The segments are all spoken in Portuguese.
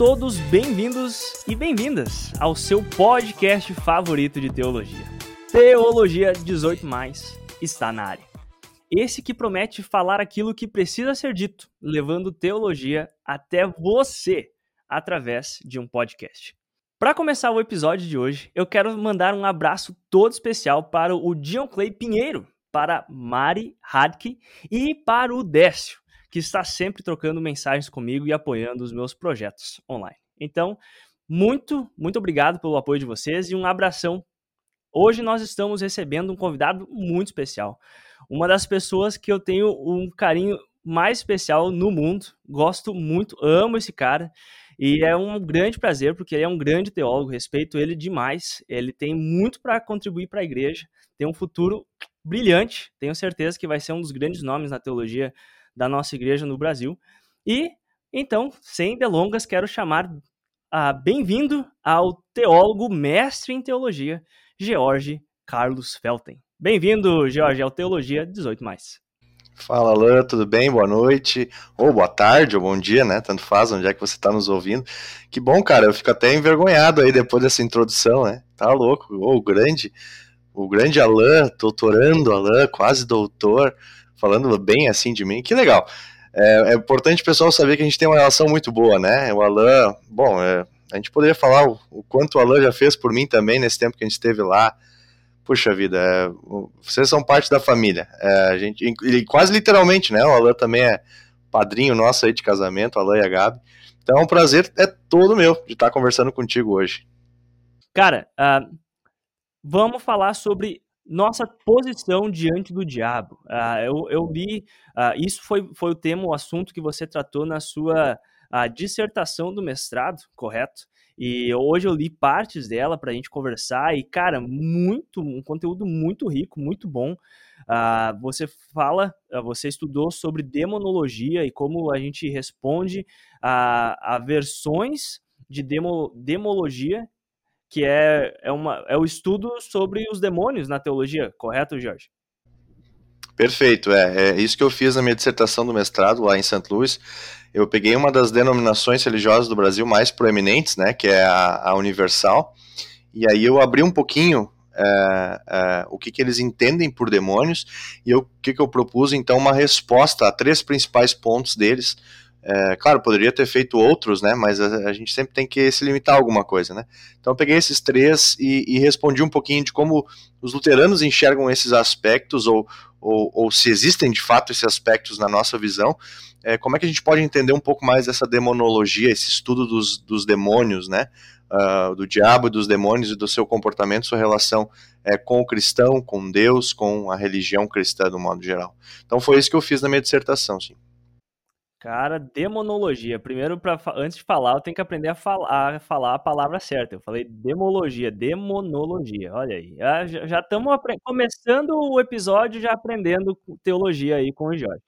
Todos bem-vindos e bem-vindas ao seu podcast favorito de teologia. Teologia 18 está na área. Esse que promete falar aquilo que precisa ser dito, levando teologia até você através de um podcast. Para começar o episódio de hoje, eu quero mandar um abraço todo especial para o Dion Clay Pinheiro, para Mari Hadke e para o Décio, que está sempre trocando mensagens comigo e apoiando os meus projetos online. Então, muito, muito obrigado pelo apoio de vocês e um abração. Hoje nós estamos recebendo um convidado muito especial. Uma das pessoas que eu tenho um carinho mais especial no mundo. Gosto muito, amo esse cara. E é um grande prazer, porque ele é um grande teólogo, respeito ele demais. Ele tem muito para contribuir para a igreja, tem um futuro brilhante, tenho certeza que vai ser um dos grandes nomes na teologia da nossa igreja no Brasil. E então, sem delongas, quero chamar a bem-vindo ao teólogo mestre em teologia, George Carlos Felten. Bem-vindo, George, ao Teologia 18 Fala, Alain, tudo bem? Boa noite, ou boa tarde, ou bom dia, né? Tanto faz, onde é que você está nos ouvindo. Que bom, cara, eu fico até envergonhado aí depois dessa introdução, né? Tá louco, ô, oh, grande, o grande Alain, doutorando Alain, quase doutor, falando bem assim de mim, que legal. É, é, importante o pessoal saber que a gente tem uma relação muito boa, né? O Alain, bom, é, a gente poderia falar o, o, quanto o Alain já fez por mim também nesse tempo que a gente esteve lá, puxa vida, é, vocês são parte da família. É, a gente, e quase literalmente, né? O Alan também é padrinho nosso aí de casamento, o Alan e a Gabi. Então é um prazer é todo meu de estar conversando contigo hoje. Cara, uh, vamos falar sobre nossa posição diante do diabo. Uh, eu, eu li, uh, isso foi, foi o tema, o assunto que você tratou na sua dissertação do mestrado, correto? E hoje eu li partes dela para a gente conversar e, cara, muito, um conteúdo muito rico, muito bom. Uh, você fala, você estudou sobre demonologia e como a gente responde a, a versões de demo, demologia, que é, é, uma, é o estudo sobre os demônios na teologia, correto, Jorge? Perfeito, é, é isso que eu fiz na minha dissertação do mestrado lá em St. Louis eu peguei uma das denominações religiosas do Brasil mais proeminentes, né, que é a, a Universal, e aí eu abri um pouquinho é, é, o que, que eles entendem por demônios, e o que, que eu propus, então, uma resposta a três principais pontos deles. É, claro, poderia ter feito outros, né, mas a, a, gente sempre tem que se limitar a alguma coisa, né. Então eu peguei esses três e, e respondi um pouquinho de como os luteranos enxergam esses aspectos, ou, ou, ou se existem de fato esses aspectos na nossa visão, é, como é que a gente pode entender um pouco mais essa demonologia, esse estudo dos, dos demônios, né? Uh, do diabo e dos demônios e do seu comportamento, sua relação é, com o cristão, com Deus, com a religião cristã, do modo geral. Então foi isso que eu fiz na minha dissertação, sim. Cara, demonologia. Primeiro, pra, antes de falar, eu tenho que aprender a falar, a falar a palavra certa. Eu falei demologia, demonologia. Olha aí. Já estamos começando o episódio já aprendendo teologia aí com o Jorge.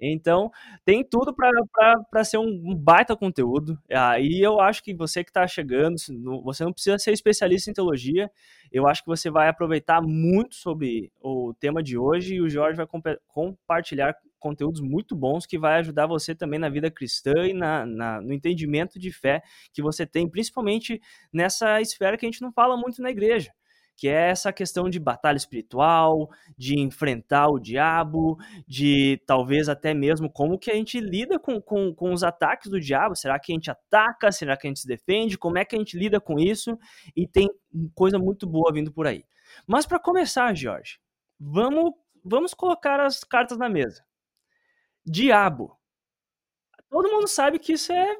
Então, tem tudo para ser um baita conteúdo. E eu acho que você que está chegando, você não precisa ser especialista em teologia. Eu acho que você vai aproveitar muito sobre o tema de hoje e o Jorge vai compartilhar conteúdos muito bons que vai ajudar você também na vida cristã e na, na, no entendimento de fé que você tem, principalmente nessa esfera que a gente não fala muito na igreja, que é essa questão de batalha espiritual, de enfrentar o diabo, de talvez até mesmo como que a gente lida com, com, com os ataques do diabo. Será que a gente ataca? Será que a gente se defende? Como é que a gente lida com isso? E tem coisa muito boa vindo por aí. Mas para começar, Jorge, vamos, vamos colocar as cartas na mesa diabo. Todo mundo sabe que isso é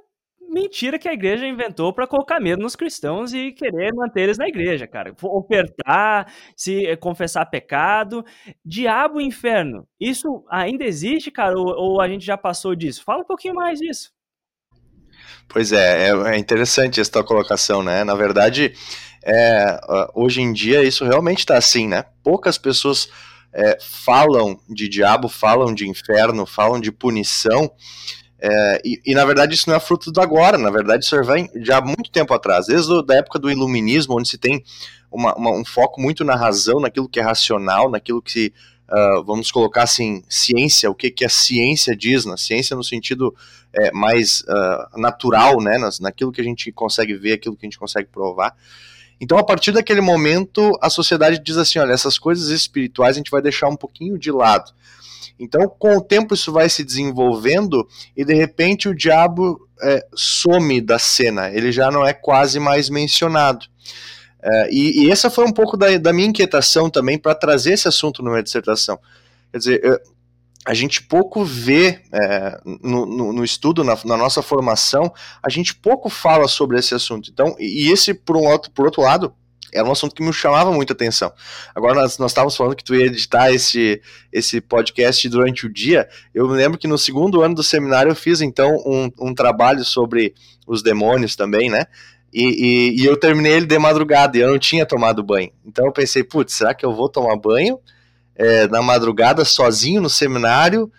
mentira que a igreja inventou para colocar medo nos cristãos e querer manter eles na igreja, cara. Ofertar, se eh, confessar pecado. Diabo e inferno. Isso ainda existe, cara? Ou, ou, a gente já passou disso? Fala um pouquinho mais disso. Pois é, é, é interessante essa tua colocação, né? Na verdade, é, hoje em dia isso realmente está assim, né? Poucas pessoas é, falam de diabo, falam de inferno, falam de punição. É, e, e, na verdade isso não é fruto do agora, na verdade isso vem já há muito tempo atrás, desde a época do iluminismo, onde se tem uma, uma, um foco muito na razão, naquilo que é racional, naquilo que uh, vamos colocar assim, ciência, o que, que a ciência diz, na ciência no sentido é, mais uh, natural, né, naquilo que a gente consegue ver, aquilo que a gente consegue provar. Então, a partir daquele momento, a sociedade diz assim: olha, essas coisas espirituais a gente vai deixar um pouquinho de lado. Então, com o tempo, isso vai se desenvolvendo e de repente o diabo é, some da cena, ele já não é quase mais mencionado. É, e, e, essa foi um pouco da, da minha inquietação também para trazer esse assunto na minha dissertação. Quer dizer, a gente pouco vê é, no, no, no, estudo, na, na, nossa formação, a gente pouco fala sobre esse assunto. Então, e esse, por, um outro, por outro lado, era um assunto que me chamava muita atenção. Agora, nós, estávamos falando que tu ia editar esse, esse podcast durante o dia. Eu me lembro que no segundo ano do seminário eu fiz, então, um, um trabalho sobre os demônios também, né? E, e, e, eu terminei ele de madrugada e eu não tinha tomado banho. Então eu pensei, putz, será que eu vou tomar banho é, na madrugada sozinho no seminário?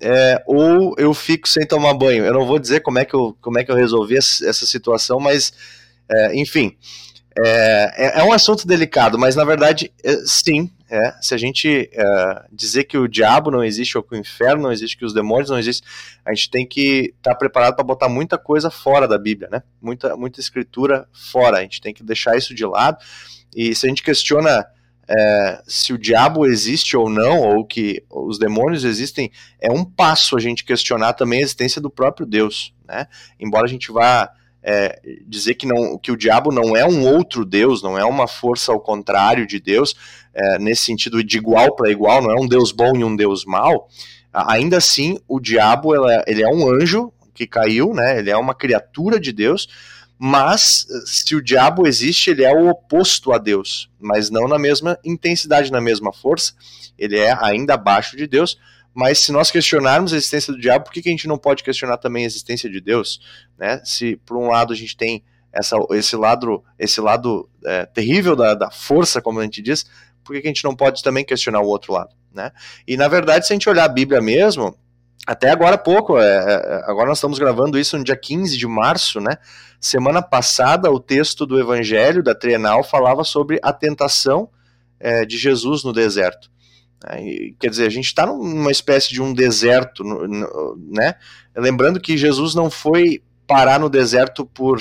É, ou eu fico sem tomar banho? Eu não vou dizer como é que eu, como é que eu resolvi essa situação, mas é, enfim, é, é, é um assunto delicado, mas na verdade, é, sim, é, se a gente dizer que o diabo não existe ou que o inferno não existe, que os demônios não existem, a gente tem que estar tá preparado para botar muita coisa fora da Bíblia, né? Muita, muita escritura fora. A gente tem que deixar isso de lado. E se a gente questiona é, se o diabo existe ou não, ou que os demônios existem, é um passo a gente questionar também a existência do próprio Deus, né? Embora a gente vá é, dizer que, não, que o diabo não é um outro Deus, não é uma força ao contrário de Deus, é, nesse sentido de igual para igual, não é um Deus bom e um Deus mau, ainda assim o diabo é, ele é um anjo que caiu, né, ele é uma criatura de Deus, mas se o diabo existe, ele é o oposto a Deus, mas não na mesma intensidade, na mesma força, ele é ainda abaixo de Deus, mas se nós questionarmos a existência do diabo, por que, que a gente não pode questionar também a existência de Deus? Né? Se por um lado a gente tem essa, esse lado, esse lado é, terrível da, da, força, como a gente diz, por que, que a gente não pode também questionar o outro lado? Né? E na verdade, se a gente olhar a Bíblia mesmo, até agora há pouco, é, é, agora nós estamos gravando isso no dia 15 de março, né? Semana passada, o texto do Evangelho da Trienal falava sobre a tentação é, de Jesus no deserto. Quer dizer, a gente está numa espécie de um deserto, né? Lembrando que Jesus não foi parar no deserto por,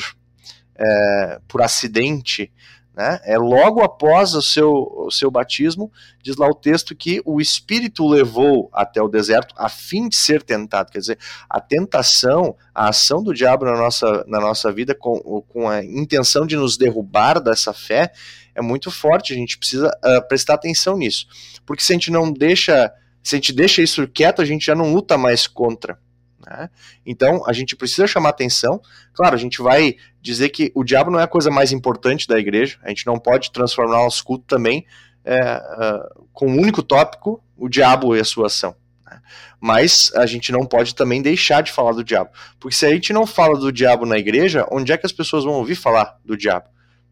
é, por acidente, né? É logo após o seu, o seu batismo, diz lá o texto que o Espírito levou até o deserto a fim de ser tentado. Quer dizer, a tentação, a ação do diabo na nossa, na nossa vida com, com a intenção de nos derrubar dessa fé é muito forte. A gente precisa uh, prestar atenção nisso. Porque se a gente não deixa, se a gente deixa isso quieto, a gente já não luta mais contra. Né? Então a gente precisa chamar atenção. Claro, a gente vai dizer que o diabo não é a coisa mais importante da igreja. A gente não pode transformar o nosso culto também é, uh, com um único tópico, o diabo e a sua ação. Né? Mas a gente não pode também deixar de falar do diabo. Porque se a gente não fala do diabo na igreja, onde é que as pessoas vão ouvir falar do diabo?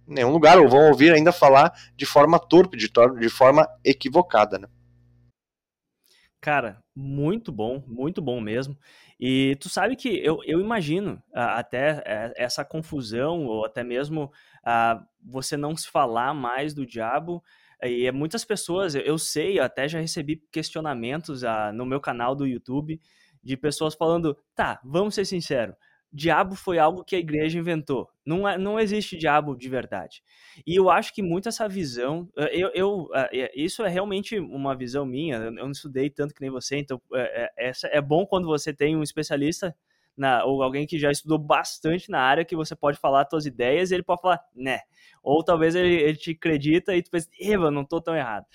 Em nenhum lugar, ou vão ouvir ainda falar de forma torpe, de, de forma equivocada. Né? Cara, muito bom, muito bom mesmo. E tu sabe que eu, eu imagino até é, essa confusão, ou até mesmo você não se falar mais do diabo. E muitas pessoas, eu sei, eu até já recebi questionamentos no meu canal do YouTube de pessoas falando: tá, vamos ser sinceros, diabo foi algo que a igreja inventou. Não, é, não existe diabo de verdade. E eu acho que muito essa visão, eh, eu, eu eh, é, isso é realmente uma visão minha. Eu não estudei tanto que nem você, então é, é, é bom quando você tem um especialista na, ou alguém que já estudou bastante na área que você pode falar as suas ideias e ele pode falar, né? Ou talvez ele, ele te acredita e tu pensa, Eva, não tô tão errado.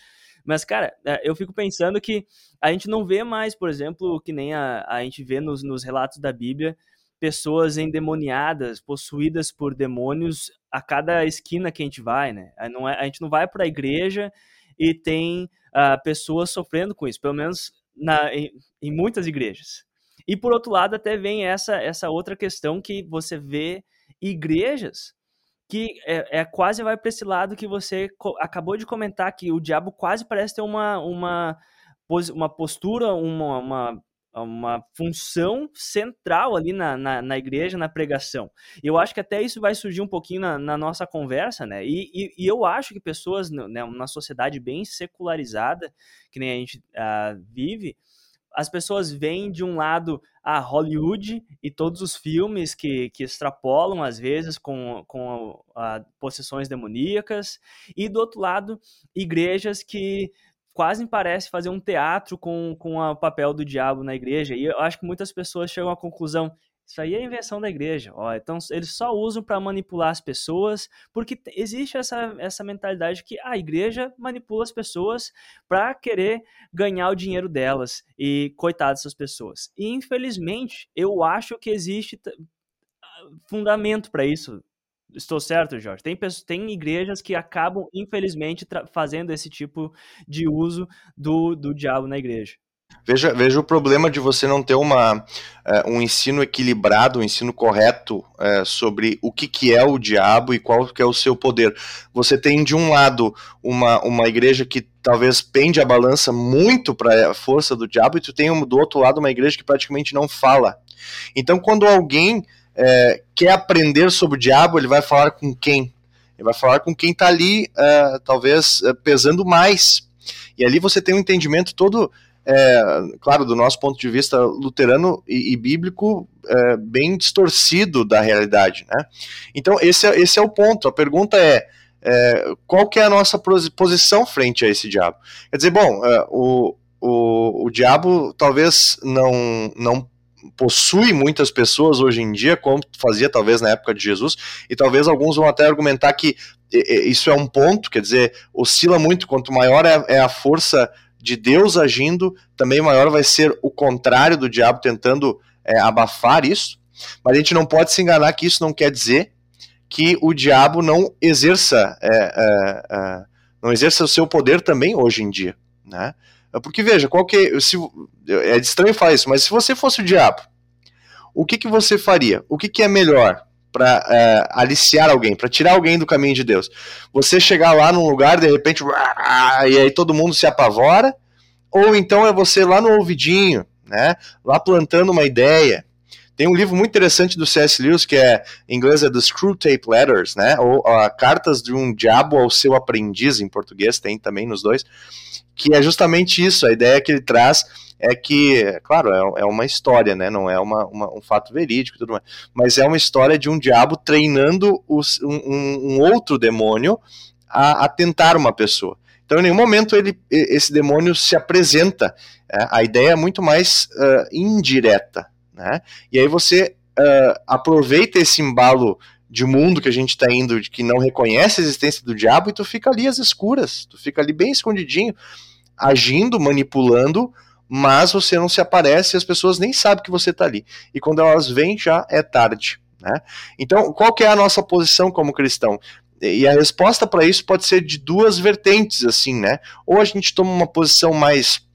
Mas, cara, eu fico pensando que a gente não vê mais, por exemplo, que nem a, a gente vê nos, nos relatos da Bíblia, pessoas endemoniadas, possuídas por demônios a cada esquina que a gente vai, né? A, não é, a gente não vai para a igreja e tem uh, pessoas sofrendo com isso, pelo menos na, em, em, muitas igrejas. E por outro lado, até vem essa, essa outra questão que você vê igrejas que é, é quase vai para esse lado que você acabou de comentar, que o diabo quase parece ter uma, uma, uma postura, uma, uma uma função central ali na, na, na, igreja, na pregação. Eu acho que até isso vai surgir um pouquinho na, na nossa conversa, né? E, e, e, eu acho que pessoas, né, uma sociedade bem secularizada, que nem a gente uh, vive, as pessoas veem de um lado a Hollywood e todos os filmes que, que extrapolam, às vezes, com, com a, possessões demoníacas, e do outro lado, igrejas que quase parece fazer um teatro com, com o papel do diabo na igreja. E eu acho que muitas pessoas chegam à conclusão: isso aí é invenção da igreja. Ó, então eles só usam para manipular as pessoas, porque existe essa, essa mentalidade que a igreja manipula as pessoas para querer ganhar o dinheiro delas. E coitadas dessas pessoas. E infelizmente, eu acho que existe fundamento para isso. Estou certo, Jorge? Tem, tem igrejas que acabam, infelizmente, fazendo esse tipo de uso do, do diabo na igreja. Veja, veja o problema de você não ter uma, uh, um ensino equilibrado, um ensino correto uh, sobre o que, que é o diabo e qual que é o seu poder. Você tem, de um lado, uma, uma igreja que talvez pende a balança muito para a força do diabo, e tu tem, do outro lado, uma igreja que praticamente não fala. Então, quando alguém uh, quer aprender sobre o diabo, ele vai falar com quem? Ele vai falar com quem está ali, talvez, pesando mais. E ali você tem um entendimento todo é, claro, do nosso ponto de vista luterano e, e bíblico, é, bem distorcido da realidade. Né? Então, esse é, esse é o ponto. A pergunta é, é qual que é a nossa posição frente a esse diabo? Quer dizer, bom, é, o, o, o diabo talvez não, não possui muitas pessoas hoje em dia, como fazia talvez na época de Jesus, e talvez alguns vão até argumentar que isso é um ponto, quer dizer, oscila muito, quanto maior é, é a força de Deus agindo, também maior vai ser o contrário do diabo tentando é, abafar isso. Mas a gente não pode se enganar que isso não quer dizer que o diabo não exerça, é, é, é não exerça o seu poder também hoje em dia, né? Porque veja, qual que se, é estranho falar isso, mas se você fosse o diabo, o que, que você faria? O que, que é melhor para é, aliciar alguém, para tirar alguém do caminho de Deus. Você chegar lá num lugar, de repente, e aí todo mundo se apavora, ou então é você lá no ouvidinho, né, lá plantando uma ideia. Tem um livro muito interessante do C.S. Lewis que é em inglês é The Screw Tape Letters, né, ou uh, Cartas de um Diabo ao seu aprendiz em português tem também nos dois, que é justamente isso, a ideia que ele traz é que, claro, é, é uma história, né? Não é uma, uma, um fato verídico e tudo mais. Mas é uma história de um diabo treinando os, um, um, outro demônio a, a tentar uma pessoa. Então, em nenhum momento ele, esse demônio se apresenta. É, a ideia é muito mais uh, indireta. Né? E aí você uh, aproveita esse embalo de mundo que a gente está indo, de que não reconhece a existência do diabo, e tu fica ali às escuras, tu fica ali bem escondidinho, agindo, manipulando, mas você não se aparece e as pessoas nem sabem que você está ali. E quando elas vêm, já é tarde. Né? Então, qual que é a nossa posição como cristão? E a resposta para isso pode ser de duas vertentes, assim, né? Ou a gente toma uma posição mais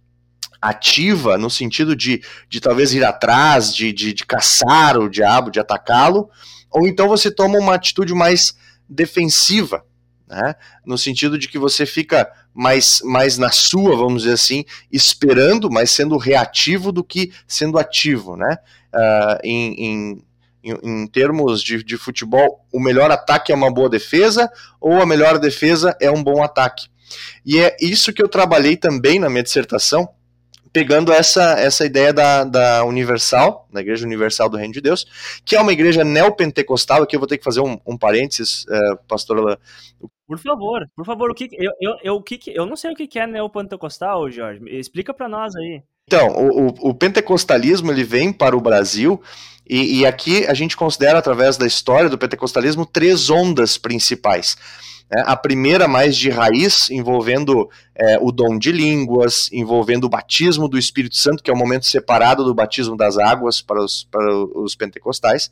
ativa, no sentido de, de talvez ir atrás, de, de, de caçar o diabo, de atacá-lo, ou então você toma uma atitude mais defensiva, né? no sentido de que você fica mais, mais na sua, vamos dizer assim, esperando, mas sendo reativo do que sendo ativo. Né? Uh, em, em, em, termos de, de futebol, o melhor ataque é uma boa defesa ou a melhor defesa é um bom ataque. E é isso que eu trabalhei também na minha dissertação, pegando essa, essa ideia da, da Universal, da Igreja Universal do Reino de Deus, que é uma igreja neopentecostal, aqui eu vou ter que fazer um, um parênteses, uh, pastor por favor, por favor, o que eu, eu, eu, o que, eu não sei o que é neopentecostal, Jorge. Explica para nós aí. Então, o, o, o, pentecostalismo ele vem para o Brasil e, e, aqui a gente considera através da história do pentecostalismo três ondas principais. Né? A primeira, mais de raiz, envolvendo é, o dom de línguas, envolvendo o batismo do Espírito Santo, que é o momento separado do batismo das águas para os, para os pentecostais.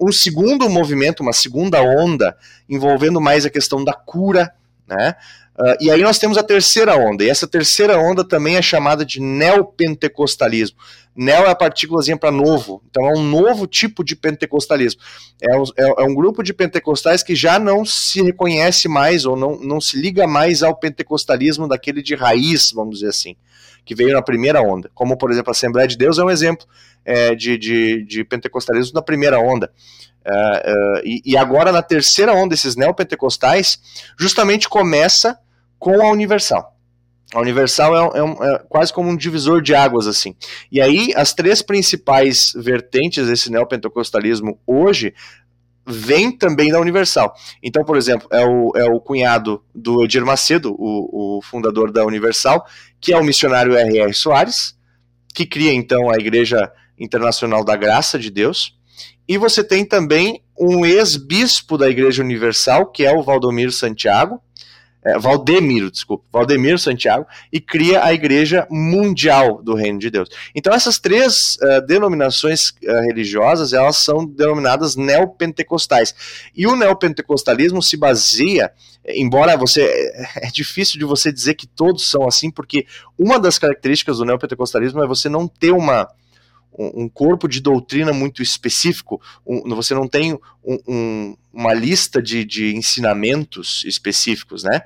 Um segundo movimento, uma segunda onda, envolvendo mais a questão da cura, né? Uh, e aí nós temos a terceira onda, e essa terceira onda também é chamada de neopentecostalismo. Neo é a partículazinha para novo, então é um novo tipo de pentecostalismo. É um, é, é um, grupo de pentecostais que já não se reconhece mais, ou não, não se liga mais ao pentecostalismo daquele de raiz, vamos dizer assim que veio na primeira onda, como por exemplo a Assembleia de Deus é um exemplo é, de, de, de, pentecostalismo na primeira onda. Uh, uh, e, e, agora na terceira onda, esses neopentecostais, justamente começa com a Universal. A Universal é, é, é, quase como um divisor de águas, assim. E aí, as três principais vertentes desse neopentecostalismo hoje vêm também da Universal. Então, por exemplo, é o, é o cunhado do Edir Macedo, o, o fundador da Universal, que é o missionário R.R. Soares, que cria, então, a Igreja Internacional da Graça de Deus. E você tem também um ex-bispo da Igreja Universal, que é o Valdomiro Santiago, é, Valdemiro, desculpa, Valdemiro Santiago, e cria a Igreja Mundial do Reino de Deus. Então essas três uh, denominações uh, religiosas, elas são denominadas neopentecostais. E o neopentecostalismo se baseia, embora você é difícil de você dizer que todos são assim, porque uma das características do neopentecostalismo é você não ter uma um corpo de doutrina muito específico, um, você não tem um, um, uma lista de, de ensinamentos específicos, né?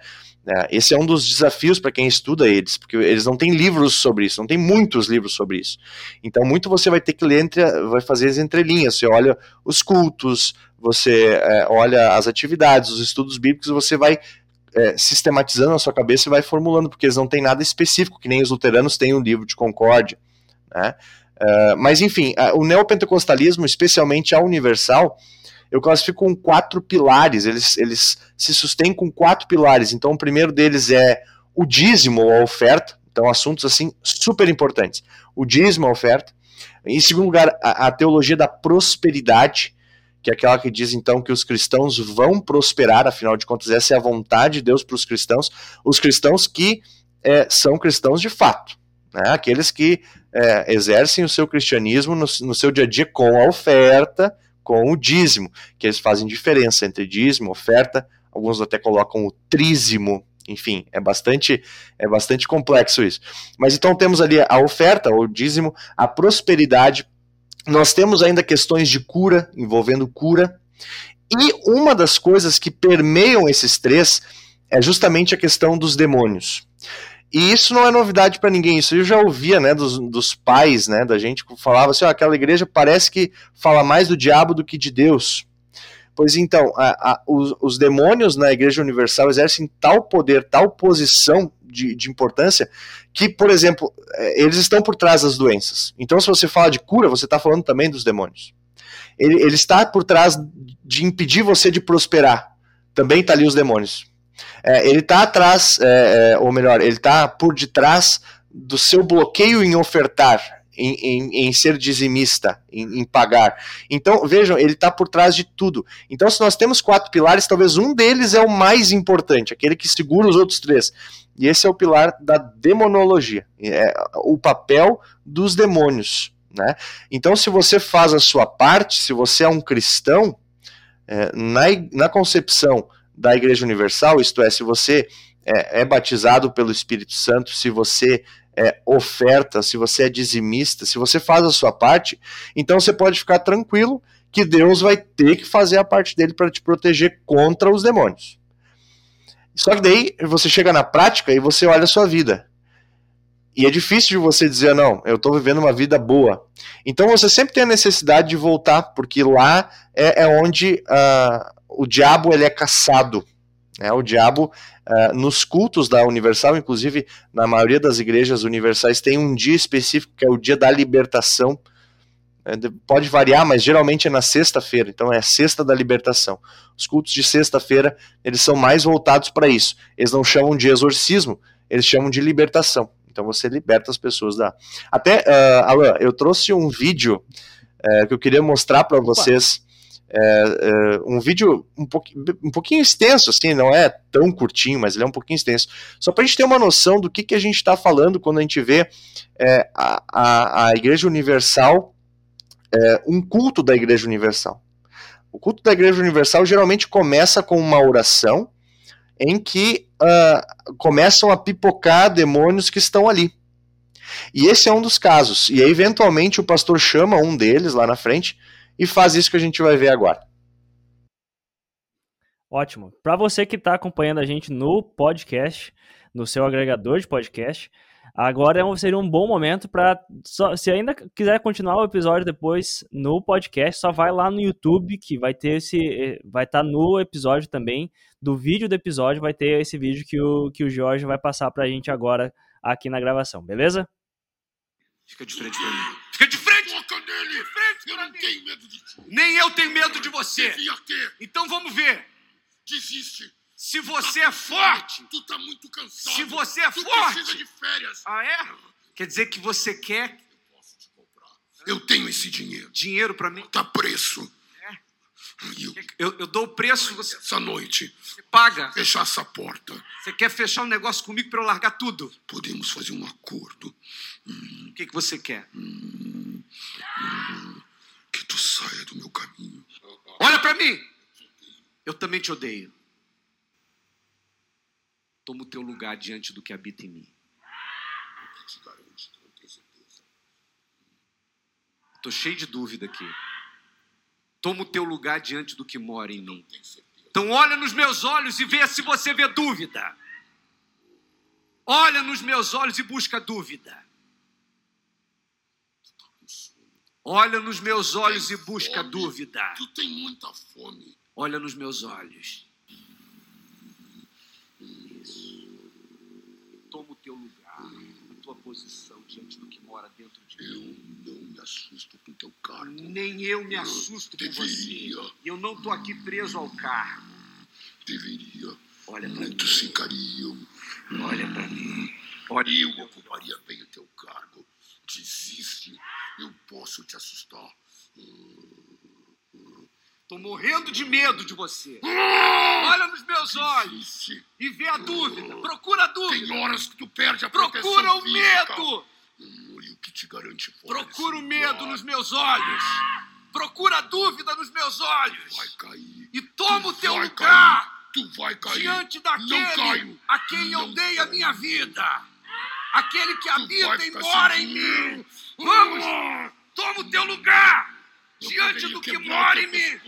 É, esse é um dos desafios para quem estuda eles, porque eles não têm livros sobre isso, não tem muitos livros sobre isso. Então, muito você vai ter que ler, entre, vai fazer as entrelinhas. Você olha os cultos, você é, olha as atividades, os estudos bíblicos, você vai é, sistematizando na sua cabeça e vai formulando, porque eles não têm nada específico, que nem os luteranos têm um livro de concórdia. Né? Uh, mas enfim, uh, o neopentecostalismo, especialmente a universal, eu classifico com quatro pilares. Eles, eles se sustêm com quatro pilares. Então, o primeiro deles é o dízimo ou a oferta. Então, assuntos assim super importantes. O dízimo, a oferta. Em segundo lugar, a, a teologia da prosperidade, que é aquela que diz então que os cristãos vão prosperar, afinal de contas, essa é a vontade de Deus para os cristãos, os cristãos que é, são cristãos de fato, né? aqueles que é, exercem o seu cristianismo no, no, seu dia a dia com a oferta, com o dízimo, que eles fazem diferença entre dízimo, oferta, alguns até colocam o trízimo, enfim, é bastante é bastante complexo isso. Mas então temos ali a oferta, o dízimo, a prosperidade, nós temos ainda questões de cura, envolvendo cura, e uma das coisas que permeiam esses três é justamente a questão dos demônios. E isso não é novidade para ninguém, isso eu já ouvia, né, dos, dos pais, né, da gente que falava assim, ó, aquela igreja parece que fala mais do diabo do que de Deus. Pois então, a, a, os, os, demônios na Igreja Universal exercem tal poder, tal posição de, de, importância, que, por exemplo, é, eles estão por trás das doenças. Então, se você fala de cura, você está falando também dos demônios. Ele, ele está por trás de impedir você de prosperar. Também está ali os demônios. É, ele está atrás, é, é, ou melhor, ele está por detrás do seu bloqueio em ofertar, em, em, em ser dizimista, em, em, pagar. Então, vejam, ele está por trás de tudo. Então, se nós temos quatro pilares, talvez um deles é o mais importante, aquele que segura os outros três. E esse é o pilar da demonologia, é o papel dos demônios. Né? Então, se você faz a sua parte, se você é um cristão, é, na, na concepção da Igreja Universal, isto é, se você é, é batizado pelo Espírito Santo, se você é, oferta, se você é dizimista, se você faz a sua parte, então você pode ficar tranquilo que Deus vai ter que fazer a parte dele para te proteger contra os demônios. Só que daí você chega na prática e você olha a sua vida. E é difícil de você dizer, não, eu estou vivendo uma vida boa. Então você sempre tem a necessidade de voltar, porque lá é, é onde uh, o diabo ele é caçado. Né? O diabo, uh, nos cultos da Universal, inclusive na maioria das igrejas universais, tem um dia específico que é o dia da libertação. É, pode variar, mas geralmente é na sexta-feira, então é a sexta da libertação. Os cultos de sexta-feira eles são mais voltados para isso. Eles não chamam de exorcismo, eles chamam de libertação. Então você liberta as pessoas da. Até, uh, Alan, eu trouxe um vídeo uh, que eu queria mostrar para vocês. É, é, um vídeo um, pouquinho, um pouquinho extenso, assim, não é tão curtinho, mas ele é um pouquinho extenso. Só para a gente ter uma noção do que, que a gente está falando quando a gente vê é, a, a, a, Igreja Universal, é, um culto da Igreja Universal. O culto da Igreja Universal geralmente começa com uma oração em que uh, começam a pipocar demônios que estão ali. E esse é um dos casos. E aí, eventualmente, o pastor chama um deles lá na frente e faz isso que a gente vai ver agora. Ótimo. Para você que está acompanhando a gente no podcast, no seu agregador de podcast, Agora é seria um bom momento para. Se ainda quiser continuar o episódio depois no podcast, só vai lá no YouTube que vai ter esse. Eh, vai estar tá no episódio também. Do vídeo do episódio vai ter esse vídeo que o, que o Jorge vai passar pra gente agora aqui na gravação, beleza? Fica de frente pra mim. Frente eu não mim. tenho medo de ti. Nem eu tenho medo de você. Devia ter. Então vamos ver. Desiste. Se você é forte. Tu tá muito cansado. Se você é tu forte. precisa de férias. Ah, é? Quer dizer que você quer Eu posso te comprar. Eu tenho esse dinheiro. dinheiro pra mim? Tá preço. É. Eu, Eu, eu dou o preço, você essa noite, paga. fechar essa porta. Você quer fechar um negócio comigo pra eu largar tudo? Podemos fazer um acordo. O que, que você quer? Que tu saia do meu caminho. Olha pra mim! Eu também te odeio. Toma o teu lugar diante do que habita em mim. Tô cheio de dúvida aqui. Toma o teu lugar diante do que mora em mim. Então olha nos meus olhos e vê se você vê dúvida. Olha nos meus olhos e busca dúvida. Olha nos meus olhos e busca Fome. dúvida. Tu tem muita fome. Olha nos meus olhos. Isso. Toma o teu lugar, a tua posição diante do que mora dentro de mim. Eu não me assusto com teu cargo. Nem eu me assusto com você. Deveria. E eu não tô aqui preso ao cargo. Deveria. Olha pra mim. Muitos ficariam. Olha pra mim. Olha. Eu ocuparia bem o teu cargo. Desiste. Eu posso te assustar. Tô morrendo de medo de você. Olha nos meus olhos e vê a dúvida. Procura a Tem dúvida. horas que tu perde a proteção Procura o física. medo. Hum, E o que te garante fora Procura o medo nos meus olhos. Procura a dúvida nos meus olhos. Vai cair. E toma Tu o teu lugar cair. Tu vai cair. diante daquele a quem eu dei a minha vida. Aquele que Tu habita e mora em mim. Vamos! Toma o teu lugar diante do que mora em mim.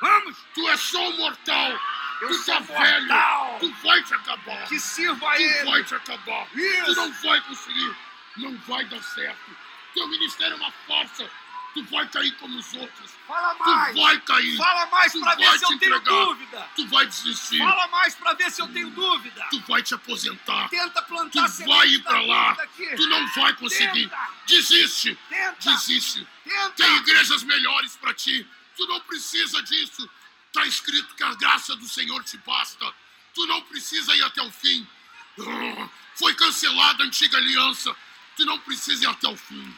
Vamos! Tu é só um mortal. Eu tu tá velho. mortal. Tu vai te acabar. Que sirva Tu ele. vai te acabar. Isso. Tu não vai conseguir. Não vai dar certo. Teu ministério é uma farsa. Tu vai cair como os outros. Fala Tu mais. vai cair. Fala mais Tu pra ver se eu te tenho entregar. dúvida. Tu vai desistir. Fala mais pra ver se eu tenho dúvida. Tu vai te aposentar. Tenta Tu plantar vai ir da pra lá. Tu não vai conseguir. Tenta. Desiste. Tenta. Desiste. Tenta. Tem igrejas melhores pra ti. Tu não precisa disso. Tá escrito que a graça do Senhor te basta. Tu não precisa ir até o fim. Foi cancelada a antiga aliança. Tu não precisa ir até o fim.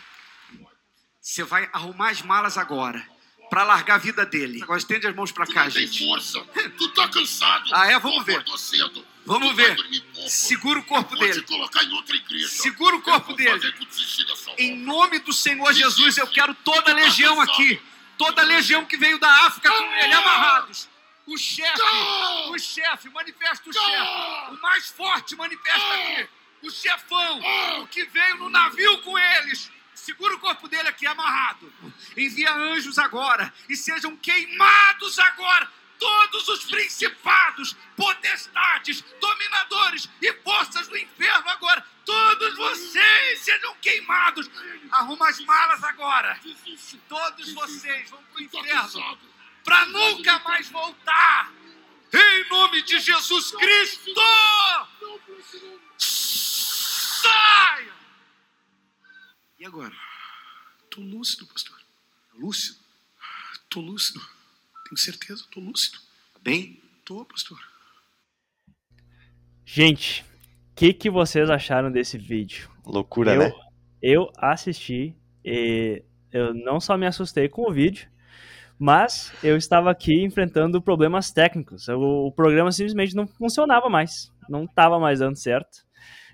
Você vai arrumar as malas agora pra largar a vida dele. Agora estende as mãos pra Tu cá, não tem gente. força. Tu tá cansado. Ah, é? Vamos ver. cedo. Vamos Tu ver. Segura o corpo Vou dele. te colocar em outra igreja. Segura o corpo Eu dele. Em nome do Senhor Jesus, eu quero toda a legião aqui. Toda a legião que veio da África com ele amarrados. O chefe, o chefe, manifesta o chefe. O mais forte manifesta aqui. O chefão, o que veio no navio com eles. Segura o corpo dele aqui amarrado. Envia anjos agora e sejam queimados agora todos os principados, potestades, dominadores e forças do inferno agora. Todos vocês sejam queimados. Arruma as malas agora. Todos vocês vão pro Tô inferno para nunca mais voltar. Em nome de Jesus Cristo! Saiam! E agora? Tô lúcido, pastor. Lúcido? Tô lúcido. Tenho certeza, tô lúcido. Tá bem? Tô, pastor. Gente, o que, que vocês acharam desse vídeo? Loucura, eu, né? eu assisti e eu não só me assustei com o vídeo, mas eu estava aqui enfrentando problemas técnicos. O, o programa simplesmente não funcionava mais, não estava mais dando certo.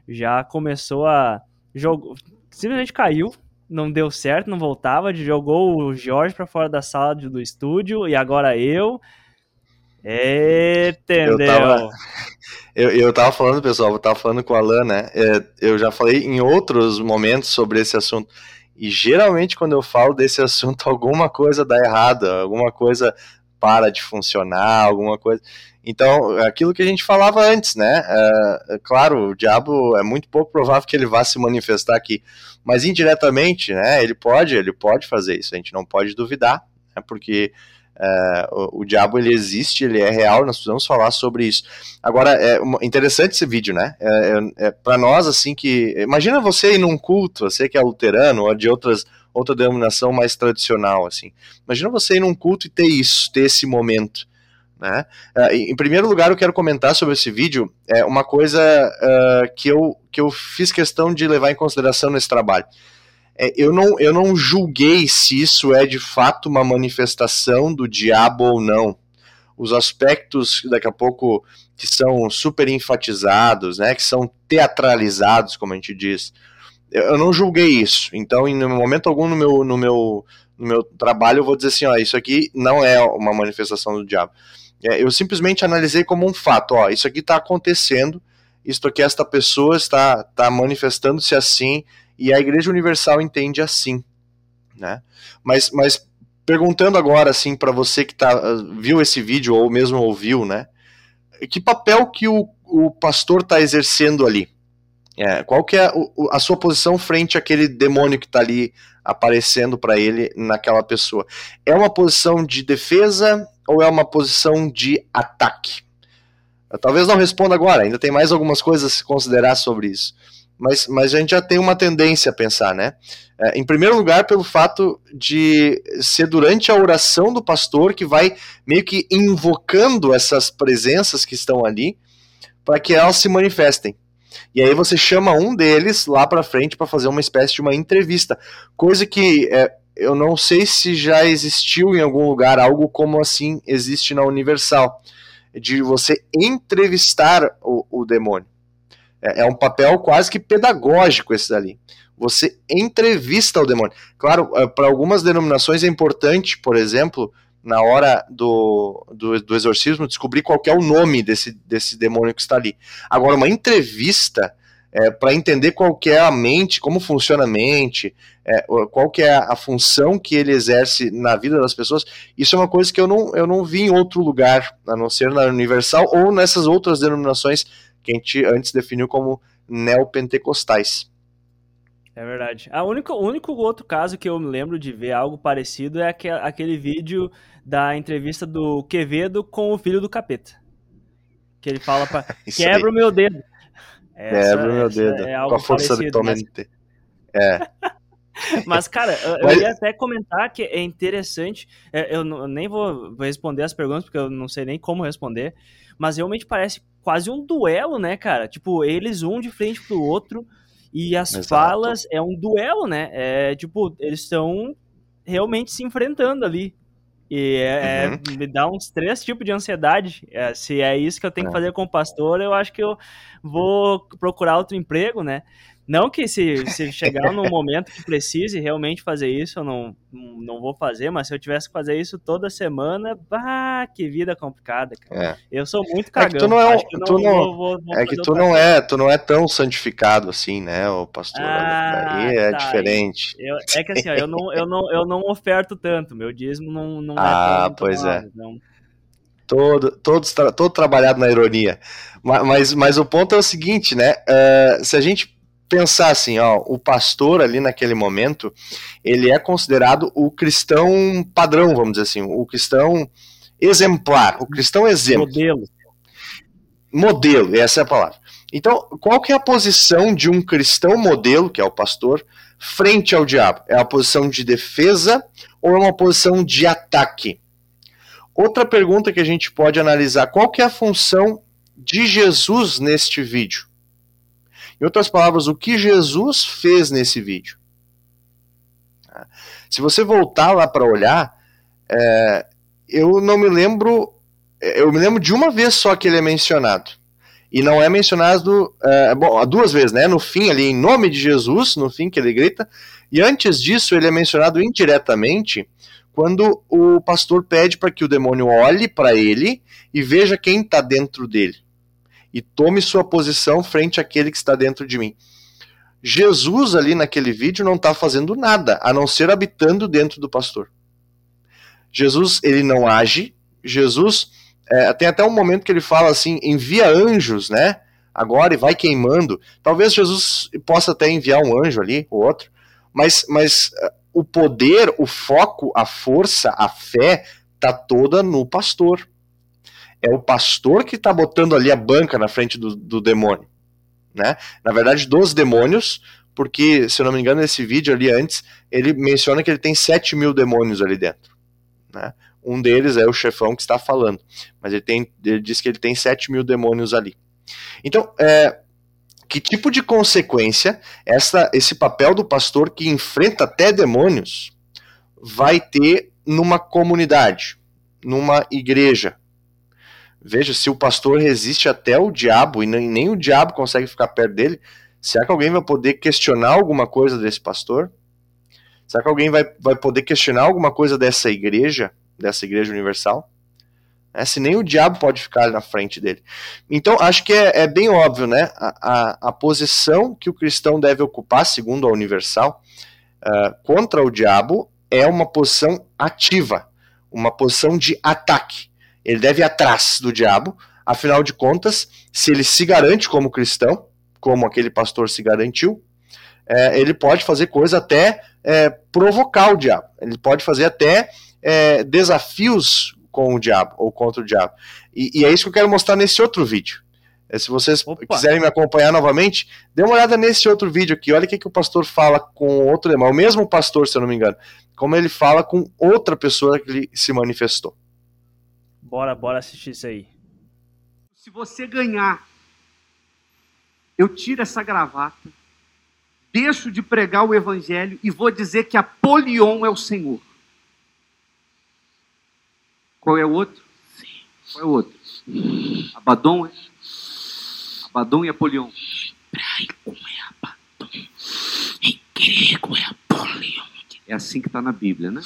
Já começou a jogo, simplesmente caiu, não deu certo, não voltava, jogou o Jorge para fora da sala do estúdio e agora eu. Entendeu? Eu tava- Eu, eu tava falando, pessoal, eu tava falando com o Alan, né? é, eu já falei em outros momentos sobre esse assunto. E geralmente, quando eu falo desse assunto, alguma coisa dá errado, alguma coisa para de funcionar, alguma coisa. Então, aquilo que a gente falava antes, né? É, claro, o diabo é muito pouco provável que ele vá se manifestar aqui, mas indiretamente, né? Ele pode, ele pode fazer isso. A gente não pode duvidar, né, porque é, o, o, diabo ele existe, ele é real, nós precisamos falar sobre isso. Agora, é interessante esse vídeo, né? É, é, é para nós, assim, que. Imagina você ir num culto, você que é luterano ou de outras, outra denominação mais tradicional, assim. Imagina você ir num culto e ter isso, ter esse momento. Né? Uh, em primeiro lugar, eu quero comentar sobre esse vídeo é uma coisa uh, que, eu, que eu fiz questão de levar em consideração nesse trabalho é, eu, não, eu não julguei se isso é de fato uma manifestação do diabo ou não. Os aspectos, daqui a pouco, que são super enfatizados, né, que são teatralizados, como a gente diz, eu não julguei isso. Então, em momento algum no meu, no meu, no meu trabalho, eu vou dizer assim: ó, isso aqui não é uma manifestação do diabo. É, eu simplesmente analisei como um fato: ó, isso aqui está acontecendo, isto aqui, esta pessoa está, está manifestando-se assim e a Igreja Universal entende assim, né? Mas, mas perguntando agora assim para você que tá, viu esse vídeo ou mesmo ouviu, né? Que papel que o, o pastor está exercendo ali? É, qual que é a sua posição frente àquele demônio que está ali aparecendo para ele naquela pessoa? É uma posição de defesa ou é uma posição de ataque? Eu talvez não responda agora, ainda tem mais algumas coisas a se considerar sobre isso mas, mas a gente já tem uma tendência a pensar, né? É, em primeiro lugar, pelo fato de ser durante a oração do pastor que vai meio que invocando essas presenças que estão ali para que elas se manifestem. E aí você chama um deles lá para frente para fazer uma espécie de uma entrevista, coisa que é, eu não sei se já existiu em algum lugar algo como assim existe na Universal, de você entrevistar o, o demônio. É, é um papel quase que pedagógico esse dali. Você entrevista o demônio. Claro, é, para algumas denominações é importante, por exemplo, na hora do, do, do, exorcismo, descobrir qual é o nome desse, desse demônio que está ali. Agora, uma entrevista é, para entender qual é a mente, como funciona a mente, é, qual é a função que ele exerce na vida das pessoas, isso é uma coisa que eu não, eu não vi em outro lugar, a não ser na Universal ou nessas outras denominações que a gente antes definiu como neopentecostais. É verdade. O único outro caso que eu me lembro de ver algo parecido é aquele, aquele vídeo da entrevista do Quevedo com o filho do capeta. Que ele fala para quebra o meu dedo. quebra o meu dedo. É com a força parecido, do mas... É. Mas, cara, eu Mas... ia até comentar que é interessante. É, eu nem vou responder as perguntas, porque eu não sei nem como responder. Mas realmente parece quase um duelo, né, cara? Tipo, eles um de frente pro outro e as Exato. falas é um duelo, né? É tipo, eles estão realmente se enfrentando ali. E é, é uhum. é, me dá uns três tipos de ansiedade. É, se é isso que eu tenho que é. fazer com o pastor, eu acho que eu vou procurar outro emprego, né? Não que se, se chegar num momento que precise realmente fazer isso, eu não, não vou fazer, mas se eu tivesse que fazer isso toda semana, bah, que vida complicada, cara. É. Eu sou muito cagão. É que tu não é, tu não, vou, vou, vou é que tu não é, tu não é tão santificado assim, né, o pastor. Ah, Daí é tá, diferente. Eu, é que assim, ó, eu não, eu não, eu não oferto tanto, meu dízimo não, não ah, é tão pois é. Não todo, todo, todo trabalhado na ironia. Mas, mas o ponto é o seguinte, né? Uh, se a gente pensar assim, ó, o pastor ali naquele momento, ele é considerado o cristão padrão, vamos dizer assim, o cristão exemplar, o cristão exemplo. Modelo. Modelo, essa é a palavra. Então, qual que é a posição de um cristão modelo, que é o pastor, frente ao diabo? É uma posição de defesa ou é uma posição de ataque? Outra pergunta que a gente pode analisar, qual que é a função de Jesus neste vídeo? Em outras palavras, o que Jesus fez nesse vídeo. Se você voltar lá para olhar, é, eu não me lembro. Eu me lembro de uma vez só que ele é mencionado. E não é mencionado é, bom, duas vezes, né? No fim, ali, em nome de Jesus, no fim que ele grita. E antes disso, ele é mencionado indiretamente quando o pastor pede para que o demônio olhe para ele e veja quem está dentro dele e tome sua posição frente àquele que está dentro de mim. Jesus ali naquele vídeo não está fazendo nada, a não ser habitando dentro do pastor. Jesus ele não age Jesus é, tem até um momento que ele fala assim: envia anjos, né? Agora e vai queimando. Talvez Jesus possa até enviar um anjo ali, ou outro, mas, mas é, o poder, o foco, a força, a fé tá toda no pastor. É o pastor que está botando ali a banca na frente do, do demônio. Né? Na verdade, dos demônios, porque, se eu não me engano, nesse vídeo ali antes, ele menciona que ele tem 7 mil demônios ali dentro. Né? Um deles é o chefão que está falando, mas ele, tem, ele diz que ele tem 7 mil demônios ali. Então, é, que tipo de consequência essa, esse papel do pastor que enfrenta até demônios vai ter numa comunidade, numa igreja? Veja, se o pastor resiste até o diabo e nem, nem o diabo consegue ficar perto dele, Será que alguém vai poder questionar alguma coisa desse pastor? Será que alguém vai, vai poder questionar alguma coisa dessa igreja, dessa igreja universal? É, se nem o diabo pode ficar na frente dele. Então, acho que é, é bem óbvio, né? A, a, a, posição que o cristão deve ocupar, segundo a Universal, uh, contra o diabo é uma posição ativa, uma posição de ataque. Ele deve ir atrás do diabo, afinal de contas, se ele se garante como cristão, como aquele pastor se garantiu, é, ele pode fazer coisa até é, provocar o diabo. Ele pode fazer até é, desafios com o diabo ou contra o diabo. E, e, é isso que eu quero mostrar nesse outro vídeo. É, se vocês Opa. quiserem me acompanhar novamente, dê uma olhada nesse outro vídeo aqui. Olha o que, que o pastor fala com outro demônio. O mesmo pastor, se eu não me engano. Como ele fala com outra pessoa que se manifestou. Bora, bora assistir isso aí. Se você ganhar eu tiro essa gravata, deixo de pregar o evangelho e vou dizer que Apolion é o Senhor. Qual é o outro? Sim. Qual é o outro? Abaddon é? Abaddon e Apolion. Hebraico é Abaddon. Em grego é Apolion. É assim que está na Bíblia, né?